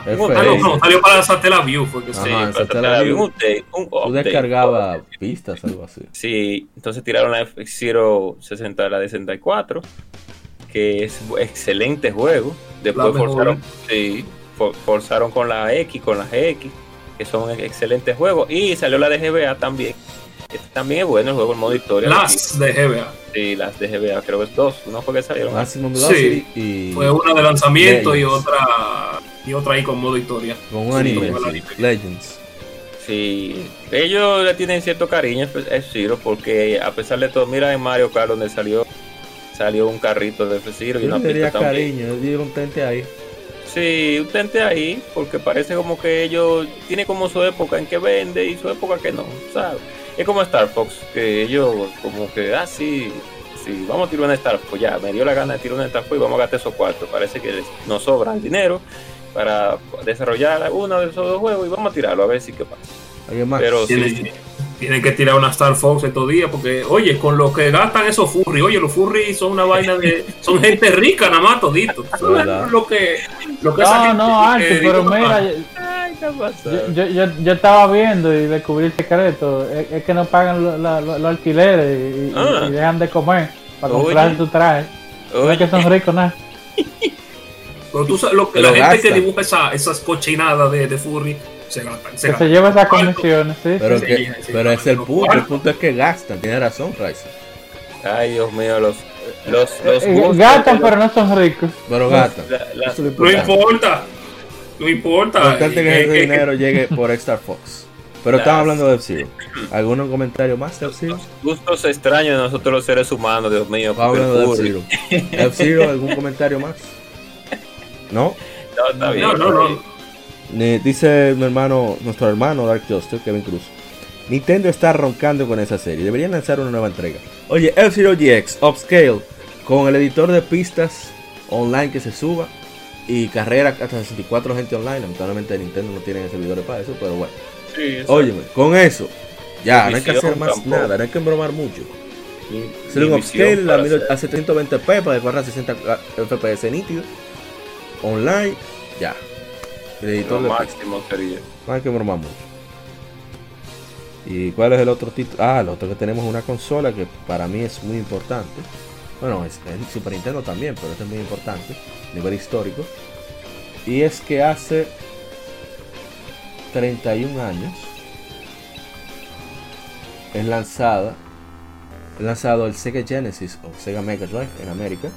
ah, no, no, salió para Satellaview, fue que Ajá, sí. Pero Satellaview. un update, un Tú update. descargabas pistas, algo así. Sí, entonces tiraron la F-Zero 60, la de 64, que es excelente juego. Después forzaron, sí, for- forzaron con la X, con la GX, que son ex- excelentes juegos. Y salió la de GBA también. Este también es bueno el juego, el modo historia. Las de GBA. Sí, las de GBA, creo que es dos. No fue que salieron. Maximum Velocity y Fue una de lanzamiento y otra y otra ahí con modo historia. con un Sí, anime, sí. Legends. Sí, ellos le tienen cierto cariño a F-Zero porque a pesar de todo, mira en Mario Kart donde salió salió un carrito de F-Zero y Yo una le diría pista también. cariño, yo diría un tente ahí. Sí, un tente ahí, porque parece como que ellos tiene como su época en que vende y su época que no, ¿sabes? Es como Star Fox, que ellos como que, ah, sí, sí, vamos a tirar una Star Fox, ya, me dio la gana de tirar una Star Fox y vamos a gastar esos cuartos. Parece que les- nos sobra el dinero para desarrollar uno de esos dos juegos y vamos a tirarlo a ver si qué pasa. ¿Alguien más? Pero sí, Tienen, que tirar una Star Fox estos días porque, oye, con lo que gastan esos furry, oye, los furry son una vaina de. son gente rica, nada más todito. Eso ¿Verdad? es lo que. Lo que No, gente no, antes, digo, pero mira, ah, Ay, ¿qué pasa? yo, yo, yo, yo estaba viendo y descubrí el secreto. Es, es que no pagan lo- la- lo- los alquileres y, Ah. y dejan de comer para Oye. comprar tu traje. No es que son ricos, nada. Pero tú sabes, lo que la gente que dibuja esa, esas cochinadas de, de furry se Que se lleva esas ¿Cuánto? comisiones, sí. Pero, sí. que, sí, sí, pero es el punto, el punto es que gastan, tiene razón, Ryzen. Ay, Dios mío, los, los, los Eh, gastan, pero no son ricos. Pero gastan. No importa. No importa. Lo importante que Eh, ese eh, dinero llegue por Star Fox. Pero Las- estamos hablando de F-Zero. ¿Algún comentario más de F-Zero? gustos extraños de nosotros los seres humanos, Dios mío. Estamos hablando de. F-Zero. F-Zero, ¿algún comentario más? ¿No? No, está bien. No, no, no. Dice mi hermano, nuestro hermano Dark Justice, Kevin Cruz. Nintendo está roncando con esa serie. Deberían lanzar una nueva entrega. Oye, F-Zero GX, Upscale, Con el editor de pistas online que se suba y carrera hasta 64 gente online. Lamentablemente Nintendo no tiene servidores para eso, pero bueno. Sí. Óyeme, con eso, ya, no hay que hacer más tampoco. nada, no hay que embromar mucho. Hacer un upscale a, para 1000 hacer- a 720p para que corra a 60 FPS nítido. Online, ya. El editor Lo de máximo sería. ¿Y cuál es el otro título? Ah, el otro que tenemos es una consola que para mí es muy importante. Bueno, es, es Super Nintendo también, pero este es muy importante a nivel histórico. Y es que hace 31 años es lanzada lanzado el Sega Genesis o Sega Mega Drive en América.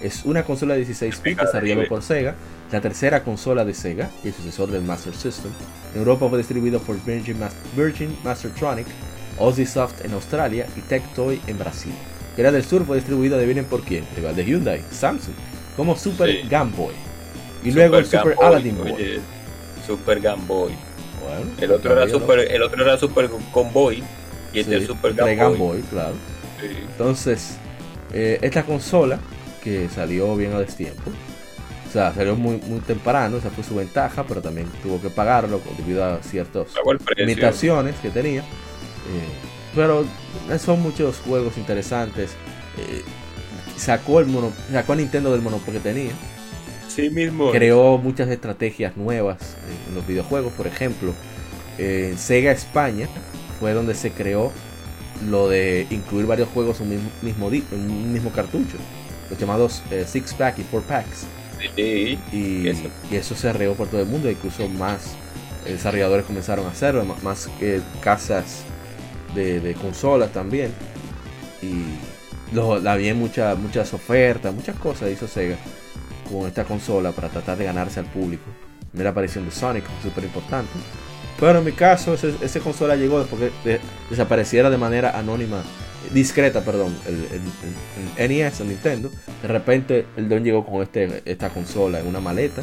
Es una consola de 16 bits desarrollada por Sega, la tercera consola de Sega y el sucesor del Master System. En Europa fue distribuido por Virgin, Mas- Virgin Mastertronic, Soft en Australia y Tectoy en Brasil. Corea del Sur fue distribuido, adivinen por quién, rival de Hyundai, Samsung, como Super Sí. Game Boy. Y luego el Super Boy, Aladdin Boy. oye, Super Game Boy. Bueno, El otro era. Super, el otro era Super Convoy y este Sí, es Super Game, Boy. Boy, claro. Sí. Entonces, eh, esta consola que salió bien a destiempo, o sea, salió muy, muy temprano, esa fue su ventaja, pero también tuvo que pagarlo debido a ciertas limitaciones que tenía. eh, pero son muchos juegos interesantes. eh, sacó, el mono, sacó a Nintendo del monopolio que tenía. Sí mismo. Creó muchas estrategias nuevas en los videojuegos. Por ejemplo, en Sega España fue donde se creó lo de incluir varios juegos en un mismo, en un mismo cartucho. Los llamados eh, Six Pack y Four Packs. Sí. Y Eso. y eso se regó por todo el mundo. Incluso más eh, desarrolladores comenzaron a hacerlo. Más eh, casas de, de consolas también. Y había mucha, muchas ofertas, muchas cosas hizo Sega con esta consola para tratar de ganarse al público. Primera aparición de Sonic, súper importante. Pero en mi caso, esa consola llegó después que de- desapareciera de manera anónima, discreta, perdón, el, el- NES, el Nintendo. De repente el don llegó con este, esta consola en una maleta.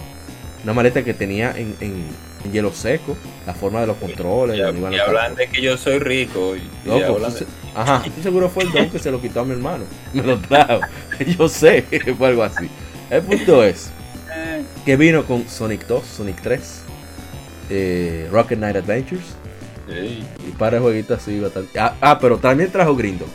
Una maleta que tenía en, en- en hielo seco, la forma de los controles. Y, y hablan de que yo soy rico. Y, Loco, hablan de- se- Ajá, seguro fue el don que se lo quitó a mi hermano. Me lo trajo. Yo sé que fue algo así. El punto es que vino con Sonic 2, Sonic 3, eh, Rocket Knight Adventures Y para de jueguitos así bastante. Ah, ah, pero también trajo Green Dog.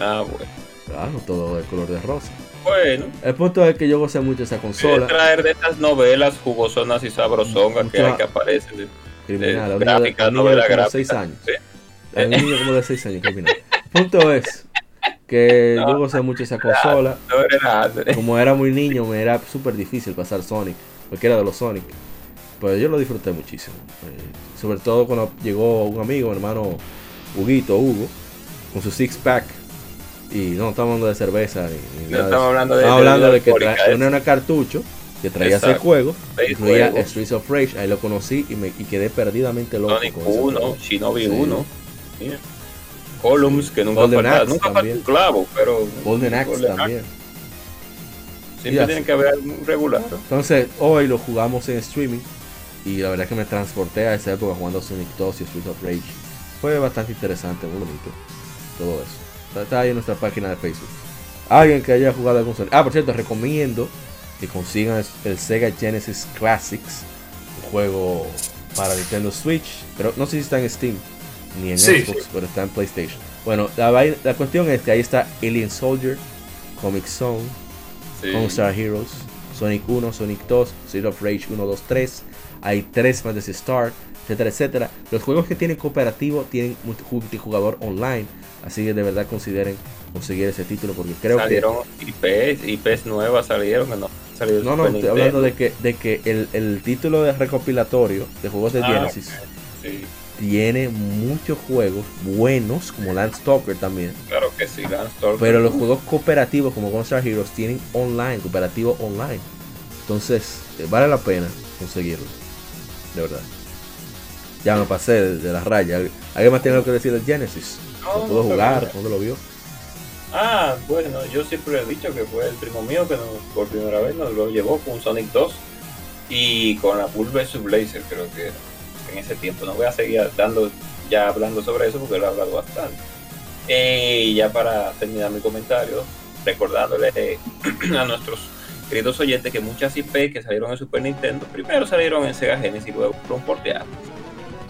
Ah, bueno. Claro, todo de color de rosa. Bueno, El punto es que yo gocé mucho esa consola. traer de estas novelas jugosonas y sabrosongas que hay que aparecen. de- Criminal, eh, gráfica, un niño novela gráfica. 6 años. Sí. Un niño como de 6 años, criminal. El punto es que yo gocé mucho esa consola. No era como era muy niño, me era súper difícil pasar Sonic, cualquiera de los Sonic. Pero yo lo disfruté muchísimo. Eh, sobre todo cuando llegó un amigo, mi hermano Huguito, Hugo, con su six pack. Y no estamos hablando de cerveza ni, ni No nada estamos hablando de- Estamos de hablando de que traía una cartucho que traía Exacto. juegos, Seis incluía. Streets of Rage, ahí lo conocí y me y quedé perdidamente loco. Sonic con ese 1, juego. Shinobi Sí. 1. Mira. Columns, que nunca Golden Axe nunca un clavo, pero. Golden Axe Golden Axe. también. Siempre Y tiene así. que haber algún regular. Entonces, hoy lo jugamos en streaming y la verdad que me transporté a esa época jugando Sonic 2 y Street of Rage. Fue bastante interesante, muy bonito. Todo eso. Está, ahí en nuestra página de Facebook. Alguien que haya jugado algún Sonic. Ah, por cierto, recomiendo que consigan el, Sega Genesis Classics, un juego para Nintendo Switch, pero no sé si está en Steam ni en Sí, Xbox, sí. pero está en PlayStation. Bueno, la, la cuestión es que ahí está Alien Soldier, Comic Zone, Sí. Star Heroes, Sonic 1, Sonic 2, Street of Rage 1, 2, 3. Hay 3 Fantasy Star, etcétera, etcétera. Los juegos que tienen cooperativo tienen multi- multijugador online. Así que de verdad consideren conseguir ese título porque creo salieron IPs, IPs nuevas salieron, que no salieron que... No, no, estoy hablando de que, de que el, el título de recopilatorio de juegos de Ah, Genesis Sí, tiene muchos juegos buenos, como Landstalker también. claro que sí, Landstorm. Pero los juegos cooperativos como Gunstar Heroes tienen online, cooperativo online. Entonces, eh, vale la pena conseguirlo. De verdad. Ya me pasé de, de la raya. ¿Alguien más tiene algo que decir del Genesis? No, ¿Lo pudo no, jugar? ¿Cuándo lo vio? Ah, bueno, yo siempre he dicho que fue el primo mío que nos, por primera vez nos lo llevó con Sonic 2 y con la Bull vs Blazer, creo que en ese tiempo. No voy a seguir dando ya hablando sobre eso porque lo he hablado bastante. Eh, Y ya para terminar mi comentario, recordándole a nuestros queridos oyentes que muchas IP que salieron en Super Nintendo, primero salieron en Sega Genesis y luego fueron porteadas.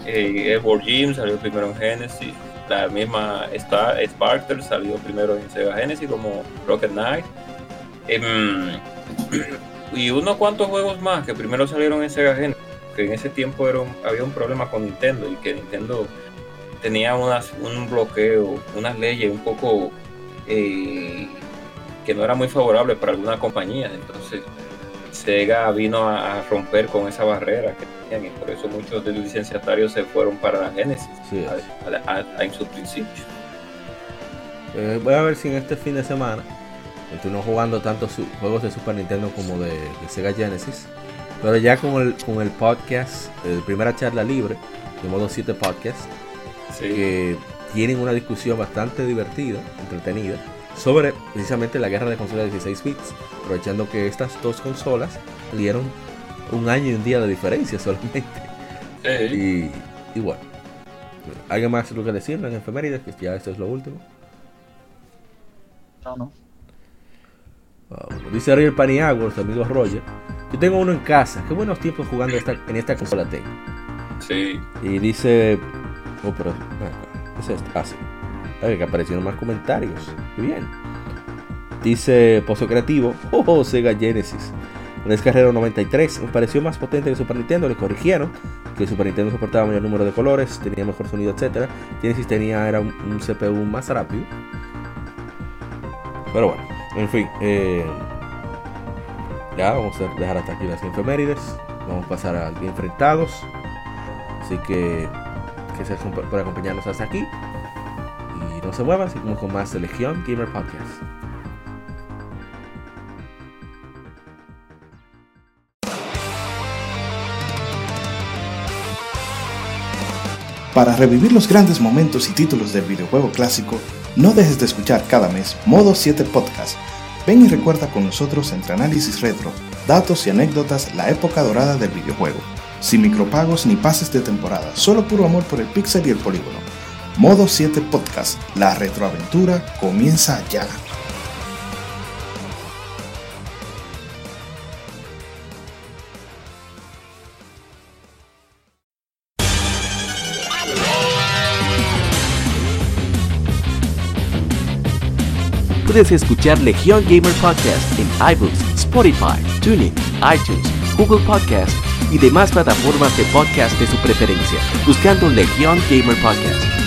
Eh, Edward Jim salió primero en Genesis, la misma Star Sparkler salió primero en Sega Genesis como Rocket Knight. Em, y unos cuantos juegos más que primero salieron en Sega Genesis, que en ese tiempo era un- había un problema con Nintendo y que Nintendo tenía unas, un bloqueo, unas leyes un poco eh, que no era muy favorable para algunas compañías. Entonces Sega vino a, a romper con esa barrera que tenían y por eso muchos de los licenciatarios se fueron para la Genesis Sí, a- a- a- en su principio. Eh, voy a ver si en este fin de semana continúo jugando tanto su- juegos de Super Nintendo como de, de Sega Genesis. Pero ya con el, con el podcast, el primera charla libre, de modo 7 podcast, Sí. que tienen una discusión bastante divertida, entretenida, sobre precisamente la guerra de consolas de 16 bits, aprovechando que estas dos consolas dieron un año y un día de diferencia solamente. Sí. Y, y bueno, ¿alguien más lo que decir en efemérides? Que ya esto es lo último. No, no. Ah, dice Ariel Paniagua, su amigo Roger. Yo tengo uno en casa. Qué buenos tiempos jugando esta, en esta consola tengo. Sí. Y dice. Oh, pero. ah, ¿Qué es esto? Ah, sí. Que aparecieron más comentarios. Qué bien. Dice Pozo Creativo. Oh, oh, Sega Genesis. Un descarrero 93. Me pareció más potente que Super Nintendo. Le corrigieron. Que Super Nintendo soportaba mayor número de colores. Tenía mejor sonido, etc. Genesis tenía era un, CPU más rápido. Pero bueno, en fin. eh, ya vamos a dejar hasta aquí las efemérides. Vamos a pasar a enfrentados. Así que gracias por acompañarnos hasta aquí. Y no se muevan, seguimos con más de Legión Gamer Podcast. Para revivir los grandes momentos y títulos del videojuego clásico, no dejes de escuchar cada mes Modo 7 Podcast. Ven y recuerda con nosotros entre análisis retro, datos y anécdotas la época dorada del videojuego. Sin micropagos ni pases de temporada, solo puro amor por el pixel y el polígono. Modo 7 Podcast, la retroaventura comienza ya. Puedes escuchar Legión Gamer Podcast en iBooks, Spotify, TuneIn, iTunes, Google Podcast y demás plataformas de podcast de su preferencia, buscando Legión Gamer Podcast.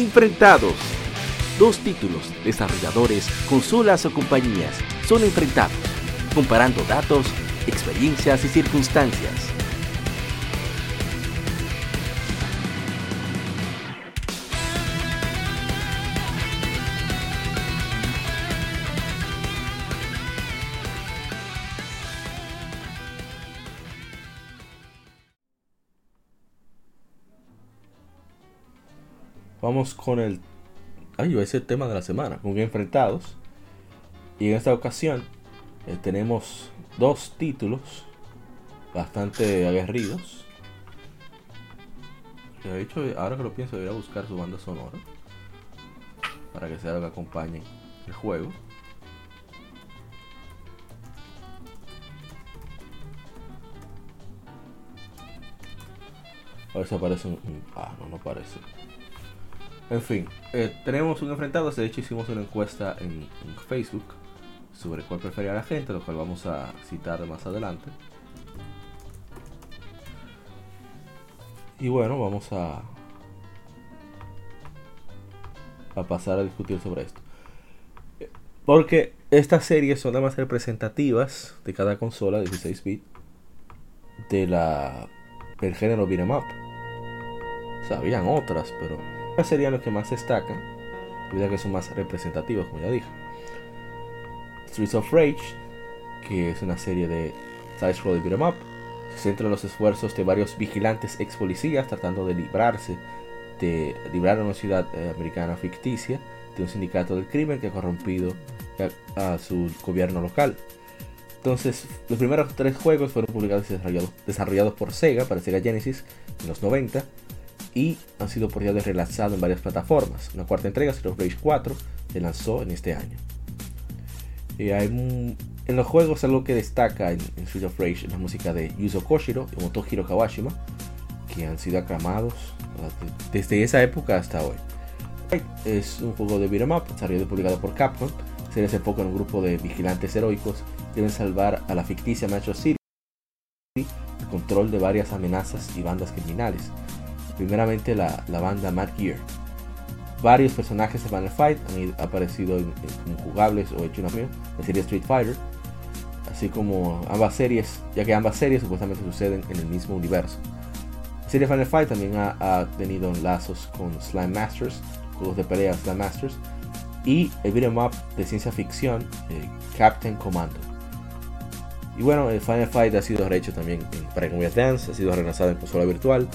Enfrentados. Dos títulos, desarrolladores, consolas o compañías son enfrentados, comparando datos, experiencias y circunstancias. Vamos con el. Ay, es el tema de la semana, con enfrentados. Y en esta ocasión eh, tenemos dos títulos bastante aguerridos. De hecho, ahora que lo pienso, debería buscar su banda sonora para que sea lo que acompañe el juego. A ver si aparece un- Ah, no, no aparece. En fin, eh, tenemos un enfrentado. De hecho, hicimos una encuesta en, Facebook sobre cuál prefería la gente, lo cual vamos a citar más adelante. Y bueno, vamos a, a pasar a discutir sobre esto. Porque estas series son las más representativas de cada consola 16 bit de la del género beat'em up. Otras, pero serían las que más destacan, debido a que son más representativas, como ya dije. Streets of Rage, que es una serie de side-scrolling beat'em up, se centra en los esfuerzos de varios vigilantes ex policías tratando de librarse de librar a una ciudad eh, americana ficticia de un sindicato del crimen que ha corrompido a, su gobierno local. Entonces, los primeros tres juegos fueron publicados y desarrollados por Sega para Sega Genesis en los 90 y han sido portados y relanzados en varias plataformas. Una cuarta entrega, of Rage 4, se lanzó en este año. Y hay un- en los juegos algo que destaca en, en Street of Rage es la música de Yuzo Koshiro y Motohiro Kawashima, que han sido aclamados desde esa época hasta hoy. Es un juego de beat'em up, desarrollado y publicado por Capcom. Se les enfoca en un grupo de vigilantes heroicos que deben salvar a la ficticia Metro City el control de varias amenazas y bandas criminales. Primeramente la, la banda Mad Gear. Varios personajes de Final Fight han aparecido en- en- jugables o hecho una la serie Street Fighter. Así como ambas series, ya que ambas series supuestamente suceden en el mismo universo. La serie Final Fight también ha, tenido lazos con Slime Masters, juegos de pelea Slime Masters, y el beat'em up de ciencia ficción eh, Captain Commando. Y bueno, el Final Fight ha sido rehecho también en Boy Advance, ha sido relanzado en consola virtual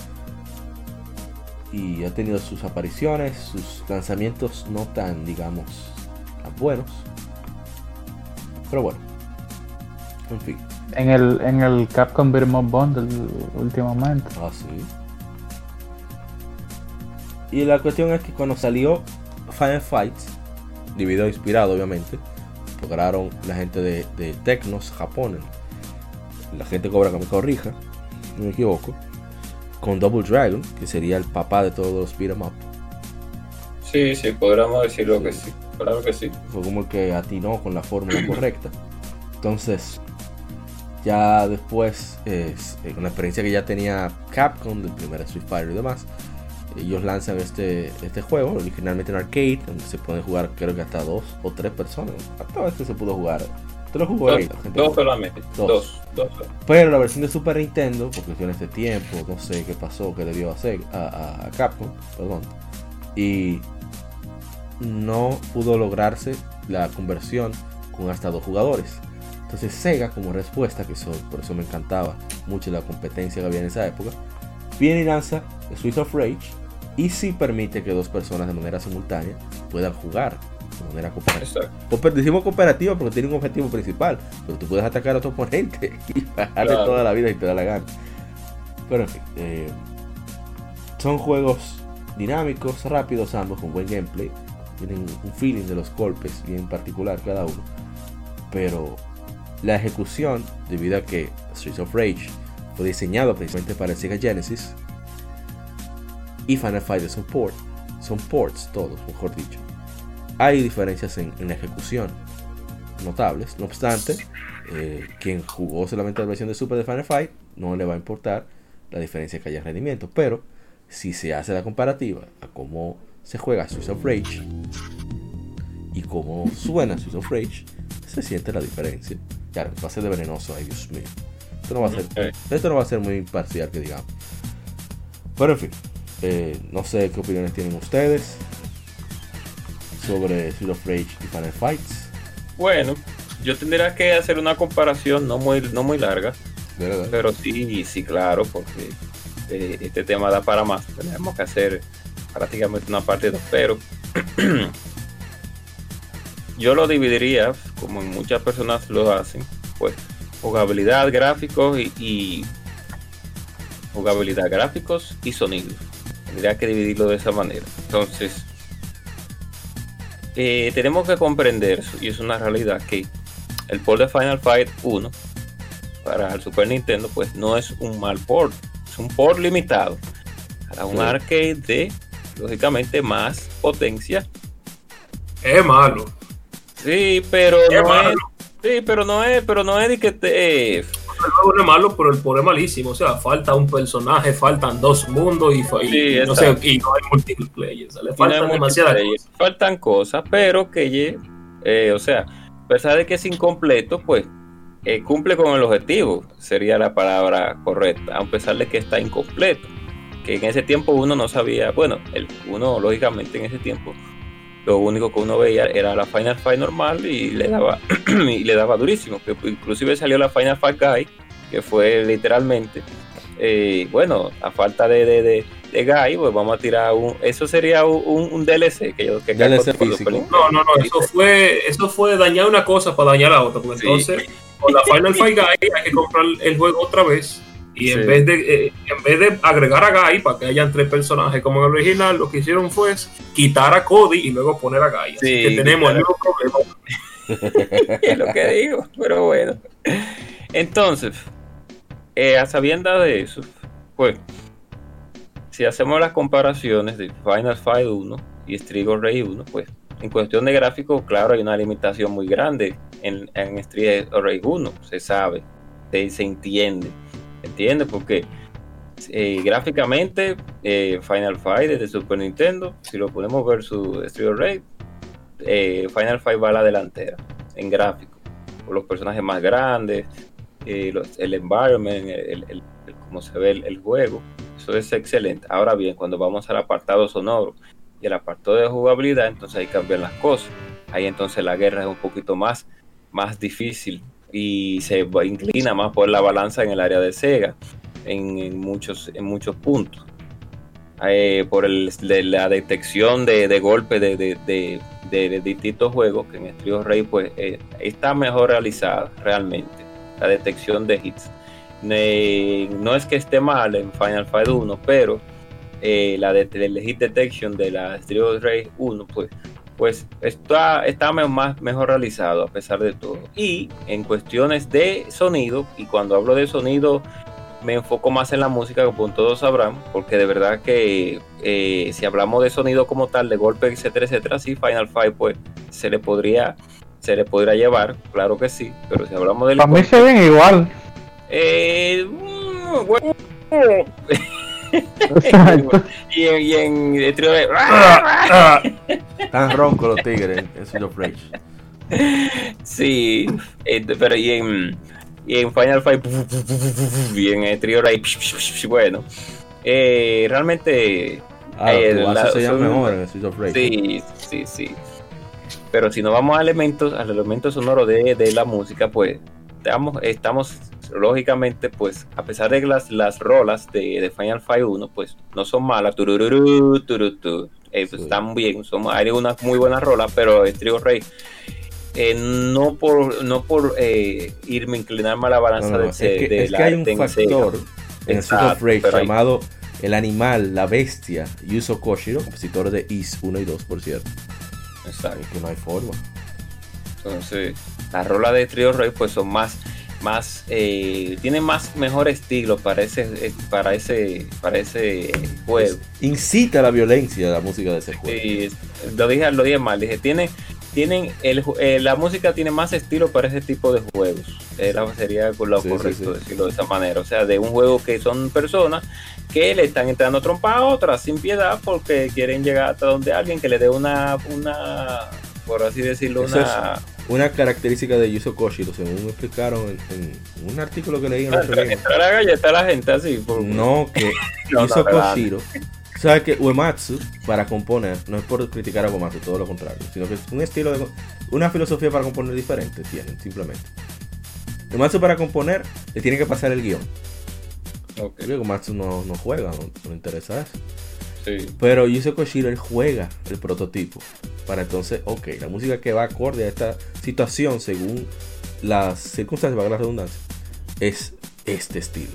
y ha tenido sus apariciones, sus lanzamientos no tan, digamos, tan buenos. Pero bueno, en fin, En el, en el Capcom Beat'em Up Bundle últimamente. así. Y la cuestión es que cuando salió Final Fight, video inspirado obviamente, lograron la gente de, de Tecnos, Japón, la gente cobra que me corrija, no me equivoco, con Double Dragon, que sería el papá de todos los beat'em up. Sí, sí, podríamos decirlo que sí. Claro que sí. fue como el que atinó con la fórmula correcta. Entonces, ya después, es, eh, con la experiencia que ya tenía Capcom del primer Street Fighter y demás, ellos lanzan este, este juego, originalmente en arcade, donde se pueden jugar creo que hasta dos o tres personas. Hasta este se pudo jugar. Te lo jugó Dos, gente solamente. Dos. Dos. Dos. Pero la versión de Super Nintendo, por cuestiones de tiempo, no sé qué pasó, que le dio a, Capcom, perdón, y no pudo lograrse la conversión con hasta dos jugadores. Entonces Sega, como respuesta, que eso, por eso me encantaba mucho la competencia que había en esa época, viene y lanza Street of Rage y sí permite que dos personas de manera simultánea puedan jugar de manera cooperativa. Cooper- decimos cooperativa porque tiene un objetivo principal, pero tú puedes atacar a tu oponente y bajarle Claro. toda la vida si te da la gana. Pero en fin, eh, son juegos dinámicos, rápidos ambos, con buen gameplay. Tienen un feeling de los golpes bien particular cada uno. Pero la ejecución, debido a que Streets of Rage fue diseñado precisamente para el Sega Genesis y Final Fight son port, son ports todos, mejor dicho hay diferencias en, en ejecución notables. No obstante, eh, quien jugó solamente la versión de Super de Final Fight no le va a importar la diferencia que haya en rendimiento. Pero si se hace la comparativa a cómo se juega Streets of Rage y cómo suena Streets of Rage, se siente la diferencia. Claro, va a ser de venenoso, ay Dios mío. Esto no va a ser, esto no va a ser muy imparcial, que digamos. Pero en fin, eh, no sé qué opiniones tienen ustedes sobre Street of Rage y Final Fights. Bueno, yo tendría que hacer una comparación no muy, no muy larga, ¿verdad? pero sí, sí, claro, porque eh, este tema da para más. Tenemos que hacer prácticamente una parte 2, pero yo lo dividiría, como muchas personas lo hacen, pues jugabilidad, gráficos y, y jugabilidad, gráficos y sonido. Tendría que dividirlo de esa manera. Entonces, eh, tenemos que comprender, y es una realidad, que el port de Final Fight 1 para el Super Nintendo, pues no es un mal port, es un port limitado para un Sí. arcade de, lógicamente, más potencia. Es malo. Sí, pero no malo. es, Sí, pero no es, pero no es de que te. El juego no es malo, pero el poder es malísimo. O sea, falta un personaje, faltan dos mundos y, Sí, no, sé, y no hay multiplayer. O sea, le y no faltan demasiadas cosas. Faltan cosas, pero que, eh, o sea, a pesar de que es incompleto, pues eh, cumple con el objetivo, sería la palabra correcta, a pesar de que está incompleto. Que en ese tiempo uno no sabía, bueno, el, uno lógicamente en ese tiempo lo único que uno veía era la Final Fight normal y le daba y le daba durísimo. Que inclusive salió la Final Fight Guy, que fue literalmente, eh, bueno, a falta de, de, de, de Guy, pues vamos a tirar un, eso sería un, un- DLC que yo que DLC físico. No, no, no, eso fue, eso fue dañar una cosa para dañar la otra. Porque Sí. entonces, con la Final Fight Guy hay que comprar el juego otra vez. Y en, vez de, eh, en vez de agregar a Guy para que hayan tres personajes como en el original, lo que hicieron fue quitar a Cody y luego poner a Guy. Así que tenemos el quitar mismo problema. es lo que digo, pero bueno. Entonces, eh, a sabiendas de eso, pues, si hacemos las comparaciones de Final Fight 1 y of Rage 1, pues, en cuestión de gráficos, claro, hay una limitación muy grande en, en of Rage 1, se sabe, se, se entiende, se entiende porque eh, gráficamente eh, Final Fight desde Super Nintendo, si lo ponemos versus Street of Rage, eh, Final Fight va a la delantera en gráfico, por los personajes más grandes, eh, el environment, el, cómo se ve el, el juego, eso es excelente. Ahora bien, cuando vamos al apartado sonoro y el apartado de jugabilidad, entonces ahí cambian las cosas. Ahí entonces la guerra es un poquito más, más difícil y se inclina más por la balanza en el área de Sega, en, muchos, en muchos puntos. Eh, por el, de la detección de, golpes de, de, de- distintos juegos que en of Rage pues eh, está mejor realizada realmente la detección de hits no es que esté mal en Final Fight 1 pero eh, la el hit detection de la of Rage 1 pues pues está, está más, mejor realizado a pesar de todo. Y en cuestiones de sonido, y cuando hablo de sonido me enfoco más en la música, como todos sabrán, porque de verdad que eh, si hablamos de sonido como tal, de golpe, etcétera, etcétera, sí, Final Fight pues se le podría se le podría llevar, claro que sí, pero si hablamos del Para mí se ven igual. eh, mm, bueno. y en, y en el trío de- Tan ronco los tigres en Street of Rage. Sí, eh, pero y en, y en Final Fight y en el trío ahí, bueno, eh, realmente Ah, Eh, los la- se llaman son- mejor en Street of Rage. sí, sí, sí. Pero si nos vamos a elementos, al elemento sonoro de, de la música, pues estamos, estamos lógicamente, pues, a pesar de que las, las rolas de, de Final Fight 1, pues, no son malas, turururú, turutu, eh, pues, Sí. están bien, son, hay unas muy buenas rolas, pero el Trio Rey, eh, no por, no por eh, irme a inclinarme a la balanza no, no, de, Es, que, de es la que hay un factor en Street of Rage hay- llamado el animal, la bestia, Yuzo Koshiro, compositor de Is 1 y 2, por cierto. Exacto. Es que no hay forma. Entonces, las rolas de Trio Rey pues son más, más, eh, tienen más mejor estilo para ese, eh, para ese, para ese juego. Incita la violencia la música de ese juego. Sí, lo dije, lo dije mal, dije, tiene, tienen, el, eh, la música tiene más estilo para ese tipo de juegos. Era, sería lo Sí, correcto sí. decirlo de esa manera. O sea, de un juego que son personas que le están entrando trompa a otras sin piedad porque quieren llegar hasta donde alguien que le dé una, una, por así decirlo, una, Una característica de Yuzo Koshiro, según me explicaron en, en un artículo que leí en otro libro. Entrar a la gente así. Por... No, que No, Yuzo no. Koshiro. Sabes que Uematsu, para componer, no es por criticar a Uematsu, todo lo contrario, sino que es un estilo de. una filosofía para componer diferente, tienen, simplemente. Uematsu para componer le tiene que pasar el guion. Ok, Porque Uematsu no, no juega, no, no le interesa eso. Sí. Pero Yuzo Koshiro él juega el prototipo. Para entonces, ok, la música que va acorde a esta situación según las circunstancias, valga la redundancia, es este estilo.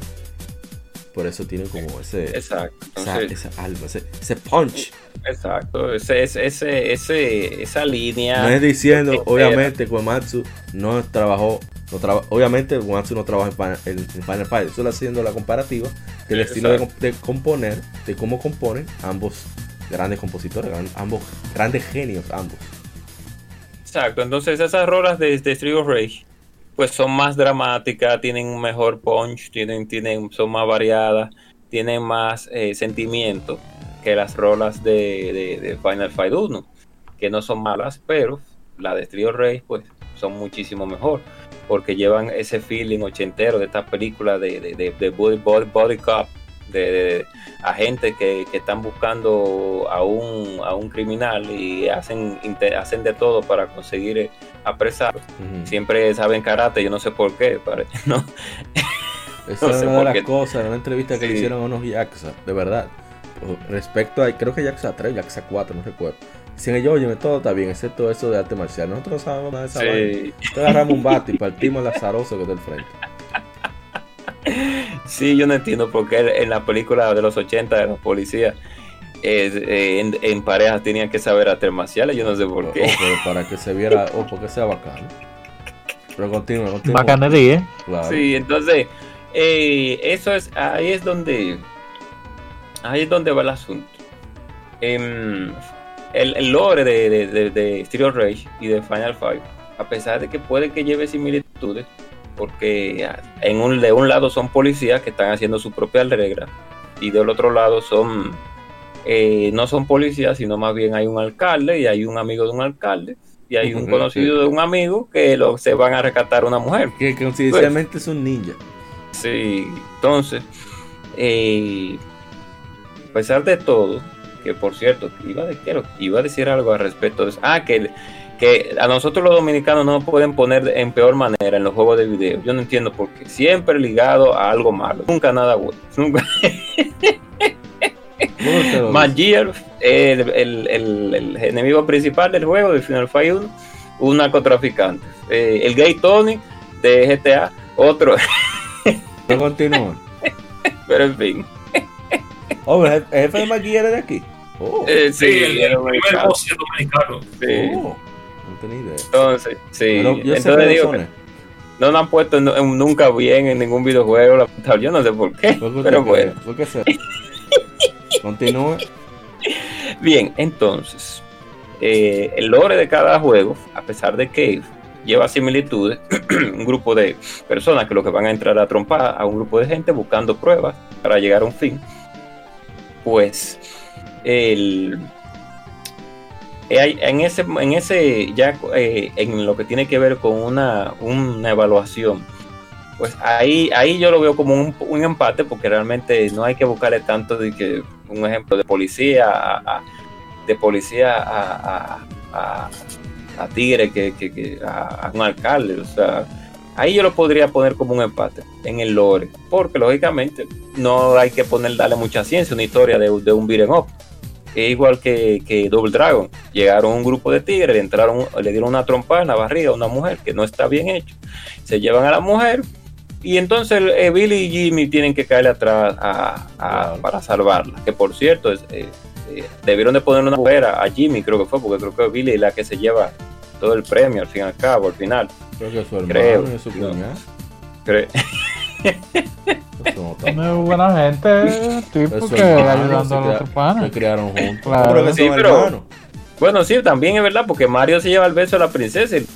Por eso tiene como ese, Exacto. esa, Entonces, esa alma, ese, ese punch. exacto. Ese, ese, ese, ese- esa línea. No es diciendo, obviamente, que Uematsu no trabajó, no obviamente Uematsu no trabaja en Final, en- en Final Fight. Solo haciendo la comparativa del Sí, estilo de, componer, de cómo componen ambos grandes compositores, gran- ambos grandes genios, ambos. Exacto. Entonces, esas rolas de, de Street of Rage pues son más dramáticas, tienen un mejor punch, tienen, tienen, son más variadas, tienen más eh, sentimiento que las rolas de, de, de Final Fight 1, que no son malas, pero la de Trio Rey, pues son muchísimo mejor, porque llevan ese feeling ochentero de esta película de, de, de, de body, body, body cop, de, agentes que, que, están buscando a un, a un criminal y hacen, inter, hacen de todo para conseguir eh, apresarlo. Uh -huh. Siempre saben karate, yo no sé por qué, ¿no? Esa no es una de las qué. cosas, en una entrevista que sí. le hicieron a unos Yaxa, de verdad. Respecto a, creo que Yaxa 3, Yaxa 4, no recuerdo. Dicen ellos, oye, todo está bien, excepto eso de arte marcial. Nosotros no sabemos nada de esa sí. vaina. Nosotros agarramos un bate y partimos el azaroso que está al frente. Sí, yo no entiendo por qué en la película de los 80 de los policías eh, en, en, parejas tenían que saber artes marciales, yo no sé por qué. O, para que se viera, o porque sea bacano. Pero continúa, continúa. Bacanería, ¿eh? Claro. Sí, entonces, eh, eso es, ahí es donde, ahí es donde va el asunto. Eh, el, el, lore de, de, de, de Stereo Rage y de Final Fight, a pesar de que puede que lleve similitudes, porque en un, de un lado son policías que están haciendo su propia regla y del otro lado son eh, no son policías sino más bien hay un alcalde y hay un amigo de un alcalde y hay un conocido de un amigo que lo, se van a rescatar una mujer. Que coincidencialmente pues, es un ninja. Sí entonces eh, a pesar de todo que por cierto iba a, decir, iba a decir algo al respecto de eso ah que que a nosotros los dominicanos no nos pueden poner en peor manera en los juegos de video. Yo no entiendo por qué. Siempre ligado a algo malo. Nunca nada bueno. Nunca. Magier, el, el, el, el, enemigo principal del juego de Final Fight 1, un narcotraficante. Eh, el gay Tony de GTA, otro. No continúa. Pero en fin. Oh, ¿el jefe de Magier de aquí? Oh. Eh, sí, sí, el, el primer boss dominicano. Sí. Oh. tenía idea. Entonces, sí. Entonces digo que no nos han puesto en, en, nunca bien en ningún videojuego. Yo no sé por qué. ¿Por pero bueno. ¿Por qué se... Continúe. Bien, entonces, eh, el lore de cada juego, a pesar de que lleva similitudes, un grupo de personas que lo que van a entrar a trompar a un grupo de gente buscando pruebas para llegar a un fin, pues el en ese, en ese ya eh, en lo que tiene que ver con una, una evaluación, pues ahí, ahí yo lo veo como un, empate porque realmente no hay que buscarle tanto de que un ejemplo de policía a, a de policía a, a, a tigre que, que, que a, un alcalde, o sea, ahí yo lo podría poner como un empate en el lore, porque lógicamente no hay que poner darle mucha ciencia una historia de, de un beat'em up es igual que, que, Double Dragon. Llegaron un grupo de tigres, le, entraron, le dieron una trompa en la barriga a una mujer que no está bien hecho. Se llevan a la mujer y entonces eh, Billy y Jimmy tienen que caerle atrás a, para salvarla. Que por cierto, eh, eh, debieron de poner una mujer a, Jimmy, creo que fue, porque creo que Billy es la que se lleva todo el premio al fin y al cabo, al final. Creo que su hermano creo, y su cuñada. Creo. Muy buena gente, tipo que ayudando a los panas. Se criaron juntos. Claro. Pero sí, pero, bueno, sí, también es verdad, porque Mario se lleva el beso a la princesa. Y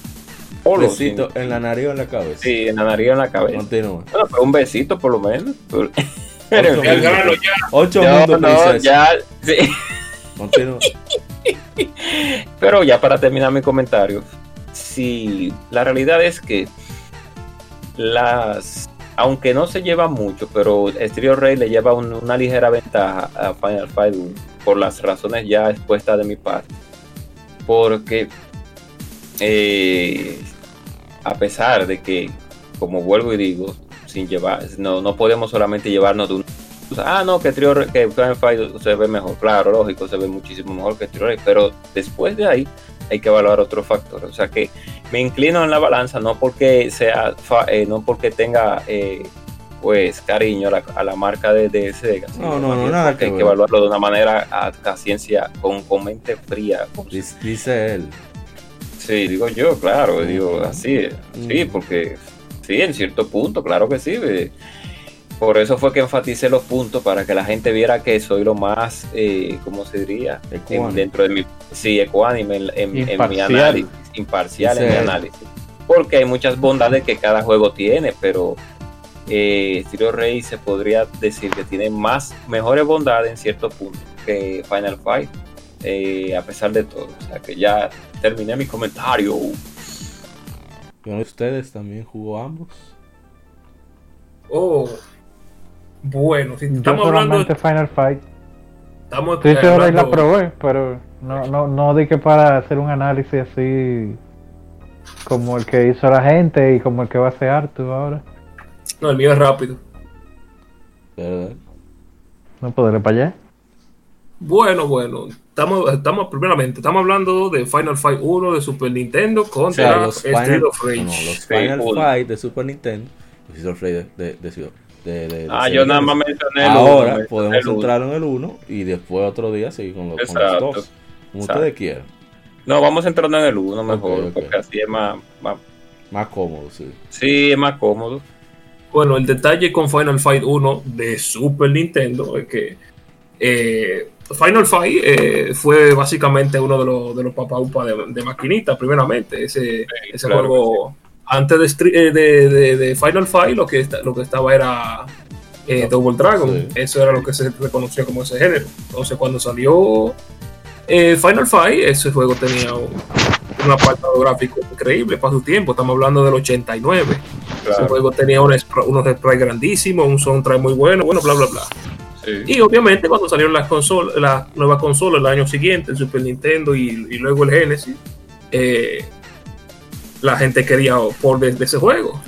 un besito en la nariz o en la cabeza. Sí, en la nariz o en la cabeza. Continúa. Bueno, pero un besito por lo menos. Pero, el grano ya. Ocho no, mundos, no, princesa. ya, sí. Continúa. Pero ya para terminar mi comentario, si la realidad es que las aunque no se lleva mucho, pero Stereo Rey le lleva un, una ligera ventaja a Final Fight 1 por las razones ya expuestas de mi parte. Porque eh, a pesar de que, como vuelvo y digo, sin llevar, no, no podemos solamente llevarnos de un ah, no, que Trio que Fight se ve mejor, claro, lógico, se ve muchísimo mejor que Trio Rey, pero después de ahí hay que evaluar otros factores. O sea que me inclino en la balanza, no porque sea, eh, no porque tenga eh, pues cariño a la, a la marca de, de Sega. No, no, no, nada que hay que evaluarlo de una manera a, a ciencia, con, con, mente fría. Dice, dice, él. Sí, digo yo, claro, digo así, sí, porque sí, en cierto punto, claro que sí. Por eso fue que enfaticé los puntos para que la gente viera que soy lo más, eh, ¿cómo se diría? En, dentro de mi, sí, ecuánime en, en, en mi análisis, imparcial en mi análisis. porque hay muchas bondades que cada juego tiene, pero eh, Stereo Rey se podría decir que tiene más, mejores bondades en cierto punto que Final Fight, eh, a pesar de todo. O sea que ya terminé mi comentario. ¿Y uno de ustedes también jugó ambos? Oh, bueno, si Yo estamos hablando. solamente Final Fight. Estamos Sí, sí, ahora la hablando- probé, pero no, no, no di que para hacer un análisis así como el que hizo la gente y como el que va a hacer Arthur ahora. No, el mío es rápido. ¿Verdad? No podré para allá. Bueno, bueno. Estamos, estamos, primeramente, estamos hablando de Final Fight 1 de Super Nintendo O contra sea, los Street Final, of Rage. no, los Final. Fight de Super Nintendo, los Street of Rage de, de, de, de- de- de- Ah, yo nada más mencioné el uno, Ahora podemos el uno. entrar en el 1 y después otro día seguir con los, con los Exacto. dos. Como Exacto. ustedes quieran. No, vamos entrando en el 1 mejor, porque así es más, más- Más cómodo, sí. Sí, es más cómodo. Bueno, el detalle con Final Fight 1 de Super Nintendo es que eh, Final Fight eh, fue básicamente uno de los, de los papaupas de, de maquinita, primeramente. Ese, ese claro juego, antes de, eh, de, de- de Final Fight, lo que, esta- lo que estaba era eh, Double Dragon. Sí. Eso era lo que se reconocía como ese género. Entonces, cuando salió eh, Final Fight, ese juego tenía un, un apartado gráfico increíble para su tiempo. Estamos hablando del 89. Ese Claro. juego tenía un unos sprites grandísimos, un soundtrack muy bueno, bueno, bla, bla, bla. Sí. Y obviamente cuando salieron las consolas, la nueva consola el año siguiente, el Super Nintendo y, y luego el Genesis, eh, la gente quería por de, ese juego.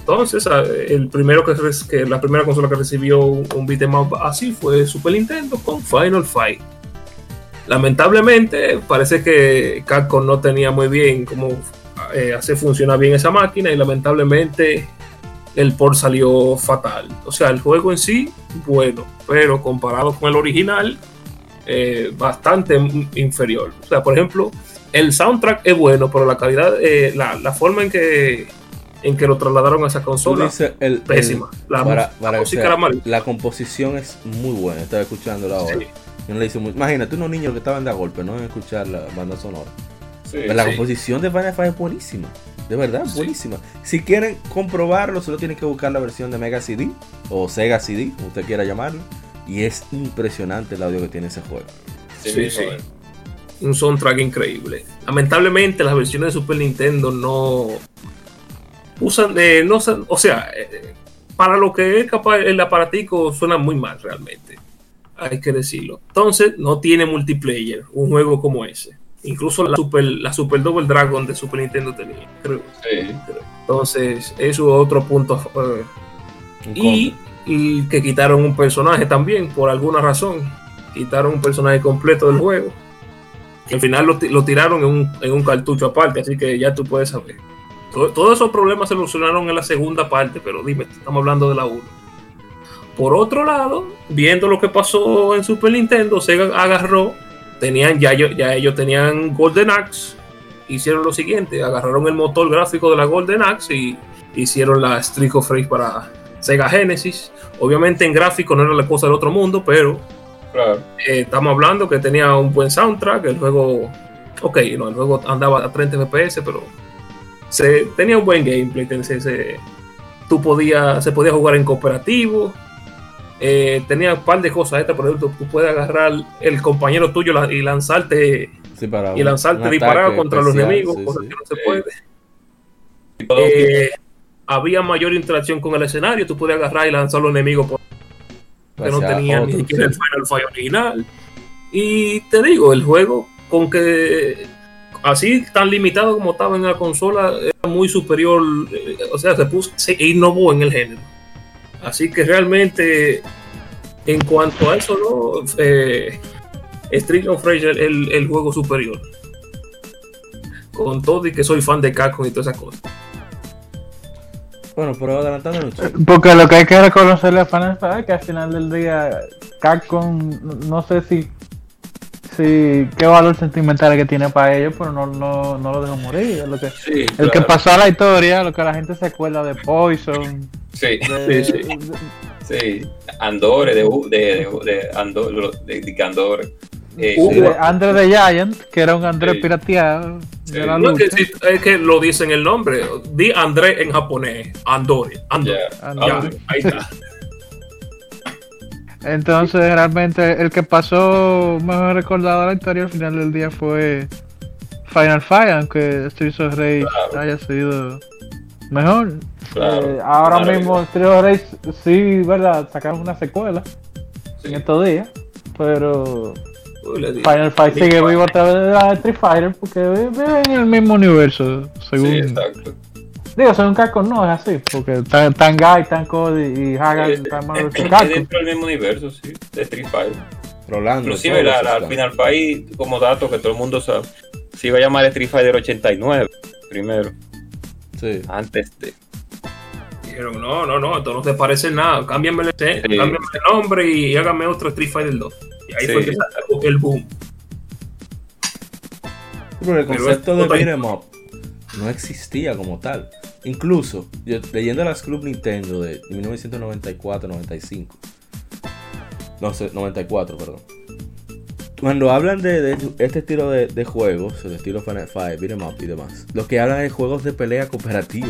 Entonces, el primero que, la primera consola que recibió un, beat'em up así fue Super Nintendo con Final Fight. Lamentablemente, parece que Capcom no tenía muy bien cómo eh, hacer funcionar bien esa máquina y lamentablemente el port salió fatal. O sea, el juego en sí, bueno, pero comparado con el original, eh, bastante inferior. O sea, por ejemplo, el soundtrack es bueno, pero la calidad, eh, la, la forma en que, en que lo trasladaron a esa consola, el- pésima. La, para, para la música sea- la composición es muy buena. Estaba escuchándola ahora. Sí. Yo no le hice muy- Imagínate unos niños que estaban de a golpe, no en escuchar la banda sonora. Sí, Pero la sí. composición de Final Fight es buenísima. De verdad, Sí. buenísima. Si quieren comprobarlo, solo tienen que buscar la versión de Mega CD o Sega CD, como usted quiera llamarlo. Y es impresionante el audio que tiene ese juego. Sí, Sí. Un soundtrack increíble. Lamentablemente las versiones de Super Nintendo no usan, eh, no o sea, eh, para lo que es capaz el aparatico suena muy mal realmente. Hay que decirlo. Entonces no tiene multiplayer un juego como ese. Incluso la Super, la Super Double Dragon de Super Nintendo tenía, creo. Sí. Entonces, eso es otro punto. eh, Un y, y que quitaron un personaje también, por alguna razón. Quitaron un personaje completo del juego. Al final lo, ti- lo tiraron en un, cartucho aparte, así que ya tú puedes saber. Todo- todos esos problemas se solucionaron en la segunda parte, pero dime, estamos hablando de la 1. Por otro lado, viendo lo que pasó en Super Nintendo, Sega agarró, tenían ya, ya ellos tenían Golden Axe, hicieron lo siguiente, agarraron el motor gráfico de la Golden Axe y hicieron la Street of Rage para Sega Genesis. Obviamente en gráfico no era la cosa del otro mundo, pero Claro. eh, estamos hablando que tenía un buen soundtrack, el juego, ok, no, el juego andaba a 30 FPS, pero se, tenía un buen gameplay, se, se- tú podías, se podía jugar en cooperativo, eh, tenía un par de cosas extra, por ejemplo, tú puedes agarrar el compañero tuyo la- y lanzarte Sí, para y lanzarte disparado contra los enemigos, sí, que no se puede. Eh, había mayor interacción con el escenario, tú podías agarrar y lanzar a los enemigos por que no tenía ni siquiera el. Final Fight original. Y te digo, el juego, con que así tan limitado como estaba en la consola, era muy superior, eh, o sea, se puso, se innovó en el género. Así que realmente, en cuanto a eso, ¿no? Eh, Street of Rage es el, el juego superior. Con todo y que soy fan de Capcom y todas esas cosas. Bueno, pero adelantándonos. Porque lo que hay que reconocerle a Final Fight es que al final del día Capcom no- sé si si qué valor sentimental que tiene para ellos, pero no, no, no lo dejó morir. es lo que, Sí, el que pasó a la historia, lo que la gente se acuerda de Poison, Sí, de, Sí, sí. de- sí. Andore, de, de, de, de, Andor- de, de Andore. Eh, Andre the Giant, que era un André Sí. pirateado No, es, que, sí, es que lo dice en el nombre. Di André en japonés. Andore. Andore. Ya. Andore. Ahí está. Entonces, realmente, el que pasó mejor recordado a la historia al final del día fue Final Fight, aunque Streets of Rage Claro. haya sido mejor. Claro. Eh, ahora Claro. mismo Streets of Rage sí, ¿verdad? Sacaron una secuela Sí. en estos días, pero Final Fight sigue vivo a través de la Street Fighter porque vive en el mismo universo, según... Sí, exacto. Digo, según Capcom no es así, porque tan, tan Guy, tan Cody y Hagan Eh, están más Es dentro del mismo universo, sí, de Street Fighter. Rolando. Inclusive la, la Final Fight, como dato que todo el mundo sabe, se iba a llamar Street Fighter 89 primero, Sí. antes de... Dijeron, no, no, no, esto no se parece en nada. Cámbiame el, cámbiame el nombre y hágame otro Street Fighter 2. Y ahí Sí. fue que salió el boom. Pero el Pero concepto es de beat'em up no existía como tal. Incluso, yo, leyendo las Club Nintendo de 1994-95, no sé, 94, perdón. Cuando hablan de, de este estilo de, de juegos, el estilo Final Fight, beat'em up y demás, lo que hablan es juegos de pelea cooperativo.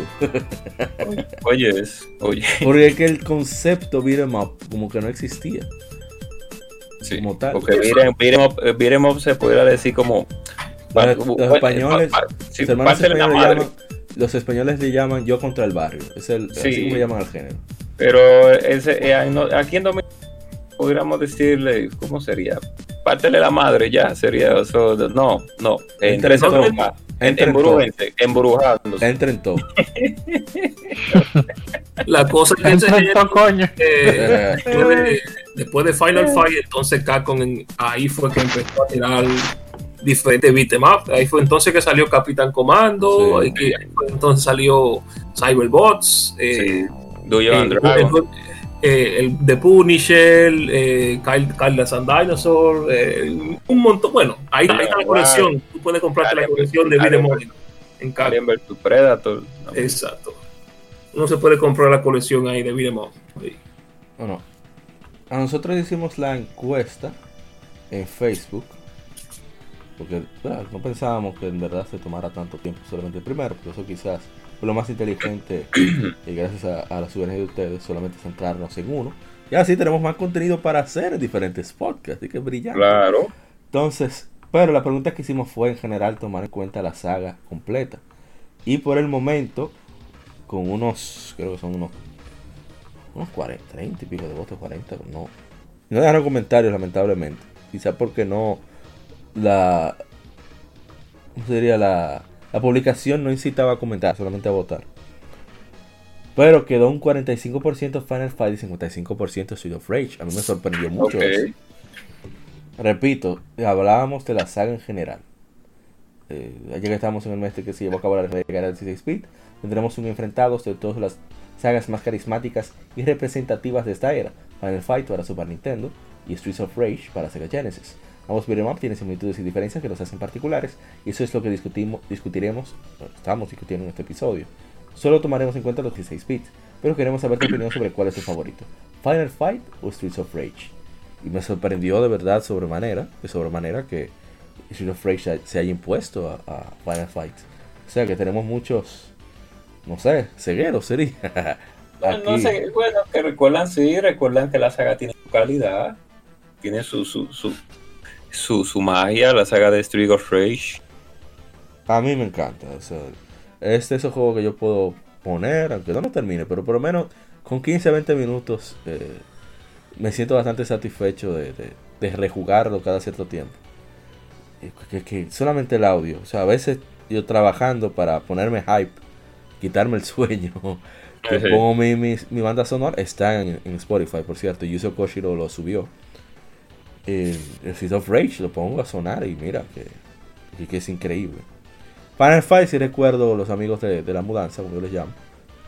Oye, es, oye, Porque es que el concepto beat'em up como que no existía. Sí, Como tal. porque beat'em beat'em up, eh, up se podría decir como... Los, bueno, los españoles, pa- pa- sí, los hermanos españoles madre. llaman, los españoles le llaman yo contra el barrio. Es el, Sí. así como llaman al género. Pero ese, eh, no- aquí en Dominicana podríamos decirle, ¿cómo sería? Pártele la madre ya, sería eso. No, no. Entre en todo. en, Entre en emburujense, emburujándose. Entra en todo. La cosa es que ese Entre género, estos coños. eh, después, de, Final Fight, entonces Capcom en- ahí fue que empezó a tirar diferentes beat'em up. Ahí fue entonces que salió Capitán Comando, Sí. ahí fue entonces salió Cyberbots, eh, you eh, el, The Punisher, eh, Kyle, Kyle and Dinosaur, eh, un montón. Bueno, ahí, ahí está la colección. Tú puedes comprarte la colección de vs. beat'em up Alien en Capcom. Predator. No, Exacto. Uno se puede comprar la colección ahí de beat'em up. Sí. Bueno, a nosotros hicimos la encuesta en Facebook. Porque no pensábamos que en verdad se tomara tanto tiempo solamente el primero. Por eso quizás fue lo más inteligente. y gracias a, a la sugerencia de ustedes, solamente centrarnos en uno. Y así tenemos más contenido para hacer en diferentes podcasts. Así que brillante. Claro. Entonces, pero la pregunta que hicimos fue en general tomar en cuenta la saga completa. Y por el momento, con unos, creo que son unos, unos 40, 30 y pico de votos, 40, no. No dejaron comentarios, lamentablemente. Quizá porque no, la, ¿cómo se diría? La, la publicación no incitaba a comentar, solamente a votar. Pero quedó un 45% Final Fight y 55% Street of Rage. A mí me sorprendió mucho eso. Repito, hablábamos de la saga en general. Eh, ya que estamos en el mes de que se llevó a cabo la recarga del 16 bit, tendremos un enfrentados de todas las sagas más carismáticas y representativas de esta era. Final Fight para Super Nintendo y Streets of Rage para Sega Genesis. Ambos beat'em tienen similitudes y diferencias que los hacen particulares, y eso es lo que discutimos, discutiremos, estamos discutiendo en este episodio. Solo tomaremos en cuenta los 16 bits, pero queremos saber tu opinión sobre cuál es tu favorito, Final Fight o Streets of Rage. Y me sorprendió de verdad sobremanera, de sobremanera que Streets of Rage se- haya impuesto a Final Fight. O sea que tenemos muchos, no sé, cegueros sería. Bueno, no sé, bueno, que recuerdan, sí, recuerdan que la saga tiene su calidad, tiene su, su, su, su, su magia, la saga de Street of Rage. A mí me encanta. O sea, es de esos juegos que yo puedo poner, aunque no lo termine, pero por lo menos con 15 20 minutos eh, me siento bastante satisfecho de, de- de rejugarlo cada cierto tiempo. Que solamente el audio. O sea, a veces yo trabajando para ponerme hype, quitarme el sueño, que pongo mi, mi, mi banda sonora, está en, en Spotify, por cierto. Yuzo Koshiro lo subió. El, el Streets of Rage lo pongo a sonar y mira que, que- que es increíble. Final Fight sí recuerdo los amigos de, de la mudanza, como yo les llamo,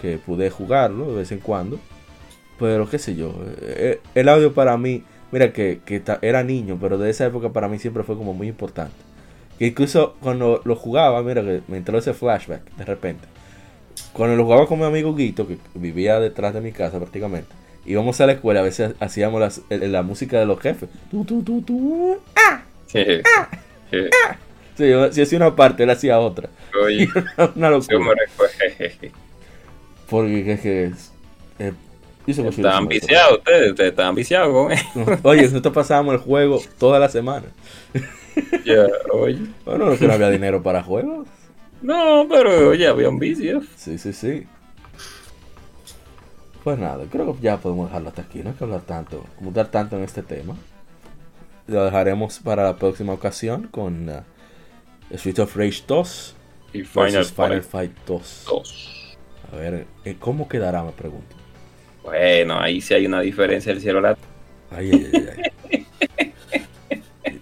que pude jugarlo de vez en cuando. Pero qué sé yo, eh, el audio para mí, mira que, que ta- era niño, pero de esa época para mí siempre fue como muy importante. Que incluso cuando lo jugaba, mira que me entró ese flashback de repente. Cuando lo jugaba con mi amigo Guito, que vivía detrás de mi casa prácticamente, íbamos a la escuela, a veces hacíamos las- la música de los jefes. Tu, tu, ah, Sí, sí. Sí, yo- si hacía una parte, él hacía otra. Oye, una locura. Porque es que. es- eh, Están viciados ustedes, ustedes están viciados con. Oye, nosotros pasábamos el juego toda la semana. Ya, oye. Bueno, no es que no había dinero para juegos. No, pero oye, había un vicio. Sí, sí, sí. Pues nada, creo que ya podemos dejarlo hasta aquí. No hay que hablar tanto, mudar tanto en este tema. Lo dejaremos para la próxima ocasión con uh, Street of Rage 2 Y Final Fight Fight 2. 2. A ver, eh, ¿cómo quedará? Me pregunto. Bueno, ahí sí hay una diferencia del cielo a la Ay, ay, ay, ay.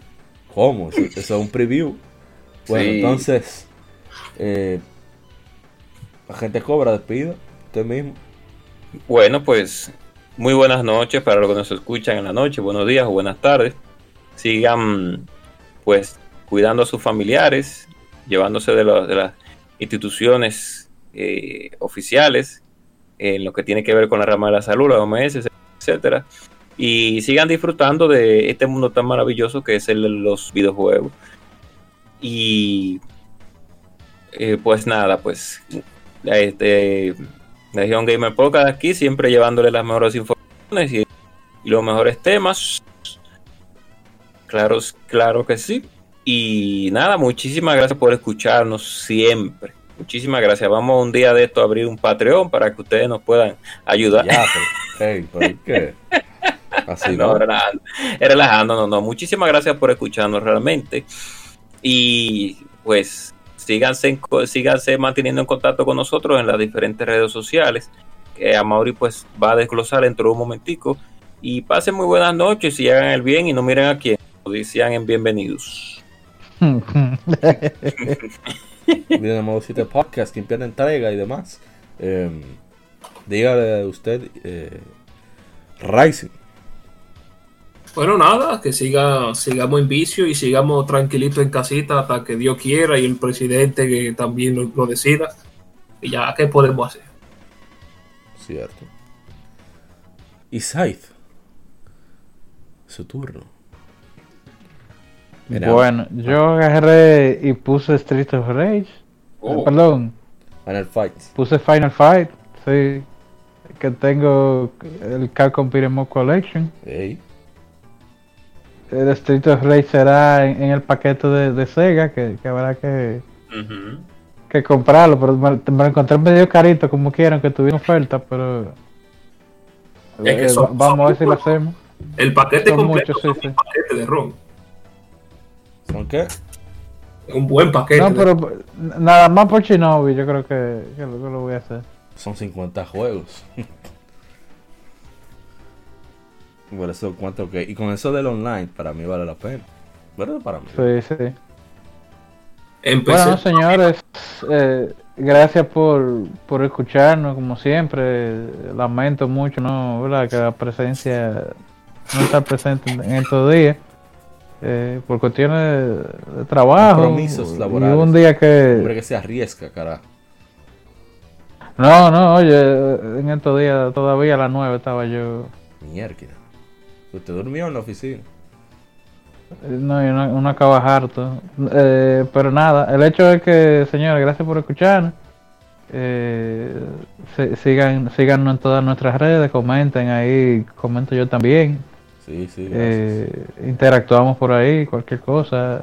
¿Cómo? Eso, eso es un preview. Bueno, Sí. entonces, eh, agente Cobra, despida. Usted mismo. Bueno, pues muy buenas noches para los que nos escuchan en la noche, buenos días o buenas tardes. Sigan pues cuidando a sus familiares, llevándose de, la- de las instituciones eh, oficiales en lo que tiene que ver con la rama de la salud, la OMS, etcétera. Y sigan disfrutando de este mundo tan maravilloso que es el de los videojuegos. Y eh, pues nada, pues este Legion Gamer Podcast aquí, siempre llevándole las mejores informaciones y, y los mejores temas. Claro, claro que sí. Y nada, muchísimas gracias por escucharnos siempre. Muchísimas gracias. Vamos un día de esto a abrir un Patreon para que ustedes nos puedan ayudar. Ya, pero, hey, ¿por qué? Así no, no. relajando, relajando, no, no. Muchísimas gracias por escucharnos realmente. Y pues síganse, síganse manteniendo en contacto con nosotros en las diferentes redes sociales. Que a Mauri pues va a desglosar dentro de un momentico. Y pasen muy buenas noches y hagan el bien y no miren a quién. Sean en bienvenidos. Modo 7 podcast, quien pierde entrega y demás. Eh, dígale usted, eh, Rising. Bueno, nada, que siga, sigamos en vicio y sigamos tranquilitos en casita hasta que Dios quiera y el presidente que también lo, lo decida. Y ya, ¿qué podemos hacer? Cierto. Y Scythe. Su turno. Mira, Bueno, yo agarré y puse Street of Rage. Oh. Perdón, Final Fights. puse Final Fight. Sí. Que tengo el Capcom 'em Up Collection. Ey, El Street of Rage será en, en el paquete de, de Sega, que, que habrá que, que comprarlo. Pero me, me lo encontré medio carito, como quieran, que tuviera oferta, pero. Es que eh, son- va- vamos a ver si lo hacemos. El paquete Son completo muchos, sí, es sí. un paquete de ron. ¿Son qué? Un buen paquete. No, de- pero nada más por Shinobi, yo creo que, que lo, que lo voy a hacer. Son 50 juegos. Por eso, ¿cuánto que? Y con eso del online, para mí vale la pena. ¿Verdad? Para mí. Sí, sí. Empecé. Bueno, señores, eh, gracias por, por escucharnos, como siempre. Lamento mucho, ¿no? ¿Verdad? Que la presencia no está presente en, estos días. eh, por cuestiones de, trabajo. Compromisos y laborales. un día Hombre que. que se arriesga, carajo. No, no, oye, en estos días todavía a las 9 estaba yo. Mierda. Usted durmió en la oficina. eh, No, yo no, uno acaba harto. Eh, pero nada, el hecho es que, señores, gracias por escucharnos. Eh, si- sigan, síganos en todas nuestras redes, comenten ahí, comento yo también. Sí, sí. Eh, interactuamos por ahí, cualquier cosa.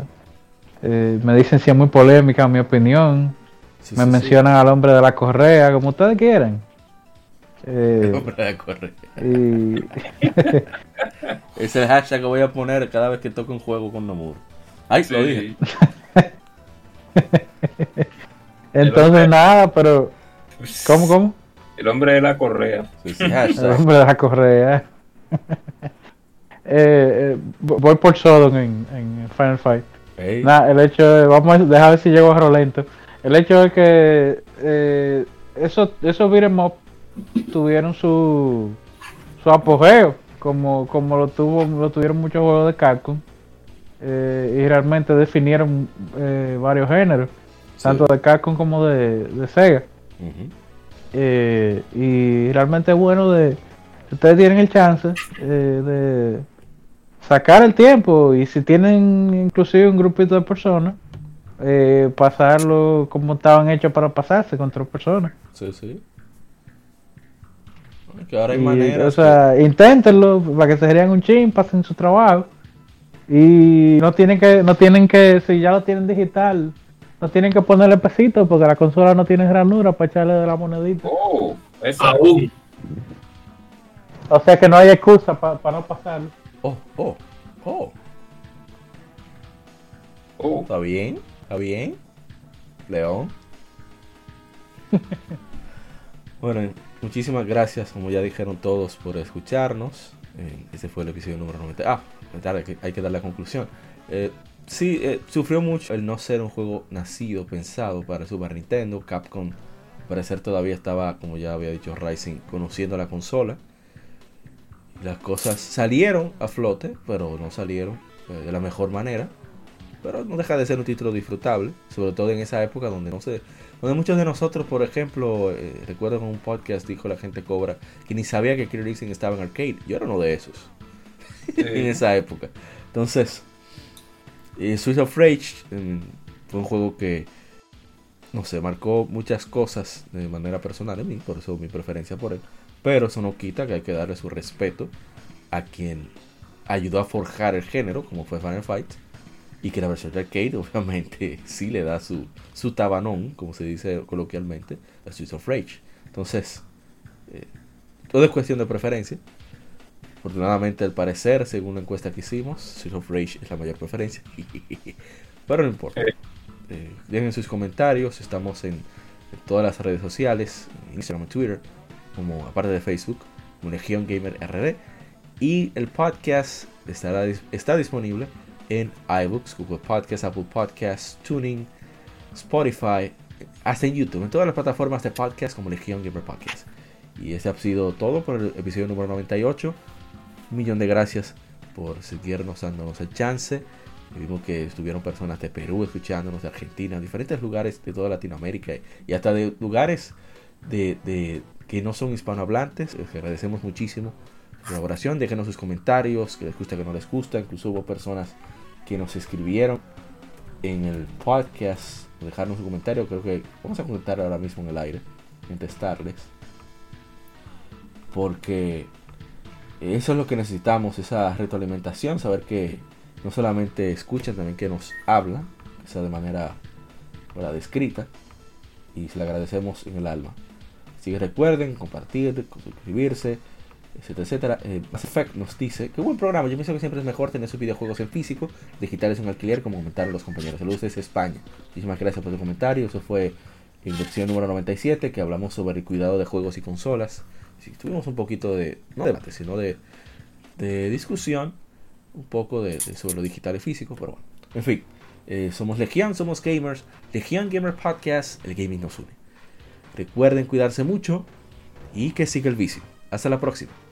Me dicen si es muy polémica mi opinión. Sí, me mencionan al hombre de la correa, como ustedes quieran. Eh, Hombre de correr. y Es el hashtag que voy a poner cada vez que toque un juego con Nomura. Ay, lo Sí. dije. entonces nada, pero ¿cómo, cómo? El hombre de la correa. Sí, sí, El hombre de la correa. Eh, eh, voy por Sodom en, en Final Fight. Ey, Nada, el hecho de, vamos a dejar ver si llego a Rolento. El hecho es que eh, esos esos beat'em up tuvieron su su apogeo, como como lo tuvo lo tuvieron muchos juegos de Capcom eh, y realmente definieron eh, varios géneros, Sí. tanto de Capcom como de, de Sega. Eh, y realmente es bueno de si ustedes tienen el chance eh, de sacar el tiempo y si tienen inclusive un grupito de personas, eh, pasarlo como estaban hechos para pasarse con otras personas. Sí, sí. Bueno, Que ahora hay Y, maneras. o sea, inténtenlo para que se serían un chin, pasen su trabajo. Y no tienen que, no tienen que, si ya lo tienen digital, no tienen que ponerle pesitos porque la consola no tiene ranura para echarle de la monedita. Oh, eso. Aún. O sea que no hay excusa para no pasarlo. Oh, oh, oh. Oh, Está bien, está bien. León. bueno, muchísimas gracias, como ya dijeron todos, por escucharnos. Eh, ese fue el episodio número 90. Ah, tarde, hay que dar la conclusión. Eh, sí, eh, sufrió mucho el no ser un juego nacido, pensado para Super Nintendo. Capcom, al parecer, todavía estaba, como ya había dicho Rising, conociendo la consola. Las cosas salieron a flote, pero no salieron eh, de la mejor manera pero no deja de ser un título disfrutable, sobre todo en esa época donde no sé, donde muchos de nosotros, por ejemplo, eh, recuerdo en un podcast dijo la gente cobra que ni sabía que Killer Instinct estaba en arcade. Yo era uno de esos en esa época. Entonces, eh, of Rage eh, fue un juego que no sé, marcó muchas cosas de manera personal en mí, por eso mi preferencia por él. Pero eso no quita que hay que darle su respeto a quien ayudó a forjar el género, como fue Final Fight. Y que la versión de arcade, obviamente, sí le da su, su tabanón, como se dice coloquialmente, a Streets of Rage. Entonces, eh, todo es cuestión de preferencia. Afortunadamente, al parecer, según la encuesta que hicimos, Streets of Rage es la mayor preferencia. Pero no importa. Eh. Eh, dejen sus comentarios. Estamos en, en todas las redes sociales, en Instagram y Twitter, como aparte de Facebook, como Legion Gamer RD. Y el podcast estará, está disponible en iBooks, Google Podcasts, Apple Podcasts, Tuning, Spotify, hasta en YouTube, en todas las plataformas de podcast como Legion Gamer Podcast. Y ese ha sido todo por el episodio número 98. Un millón de gracias por seguirnos dándonos el chance. Vimos que estuvieron personas de Perú escuchándonos, de Argentina, diferentes lugares de toda Latinoamérica y hasta de lugares de, de- que no son hispanohablantes. Les agradecemos muchísimo colaboración. Déjenos sus comentarios, que les gusta, que no les gusta. Incluso hubo personas que nos escribieron en el podcast, dejarnos su comentario. Creo que vamos a comentar ahora mismo en el aire, contestarles. Porque eso es lo que necesitamos, esa retroalimentación, saber que no solamente escuchan, también que nos hablan, que sea de manera ¿verdad? descrita, y se le agradecemos en el alma. Así que recuerden compartir, suscribirse, etcétera, etcétera. Eh, Mass Effect nos dice que buen programa. Yo pienso que siempre es mejor tener sus videojuegos en físico, digitales en alquiler, como comentaron los compañeros. Saludos desde España. Muchísimas gracias por tu comentario. Eso fue en lección número 97, que hablamos sobre el cuidado de juegos y consolas. Sí, tuvimos un poquito de, no debate, sino de, de discusión, un poco de, sobre lo digital y físico, pero bueno. En fin, eh, somos Legion, somos gamers. Legion Gamer Podcast, el gaming nos une. Recuerden cuidarse mucho y que siga el vicio. Hasta la próxima.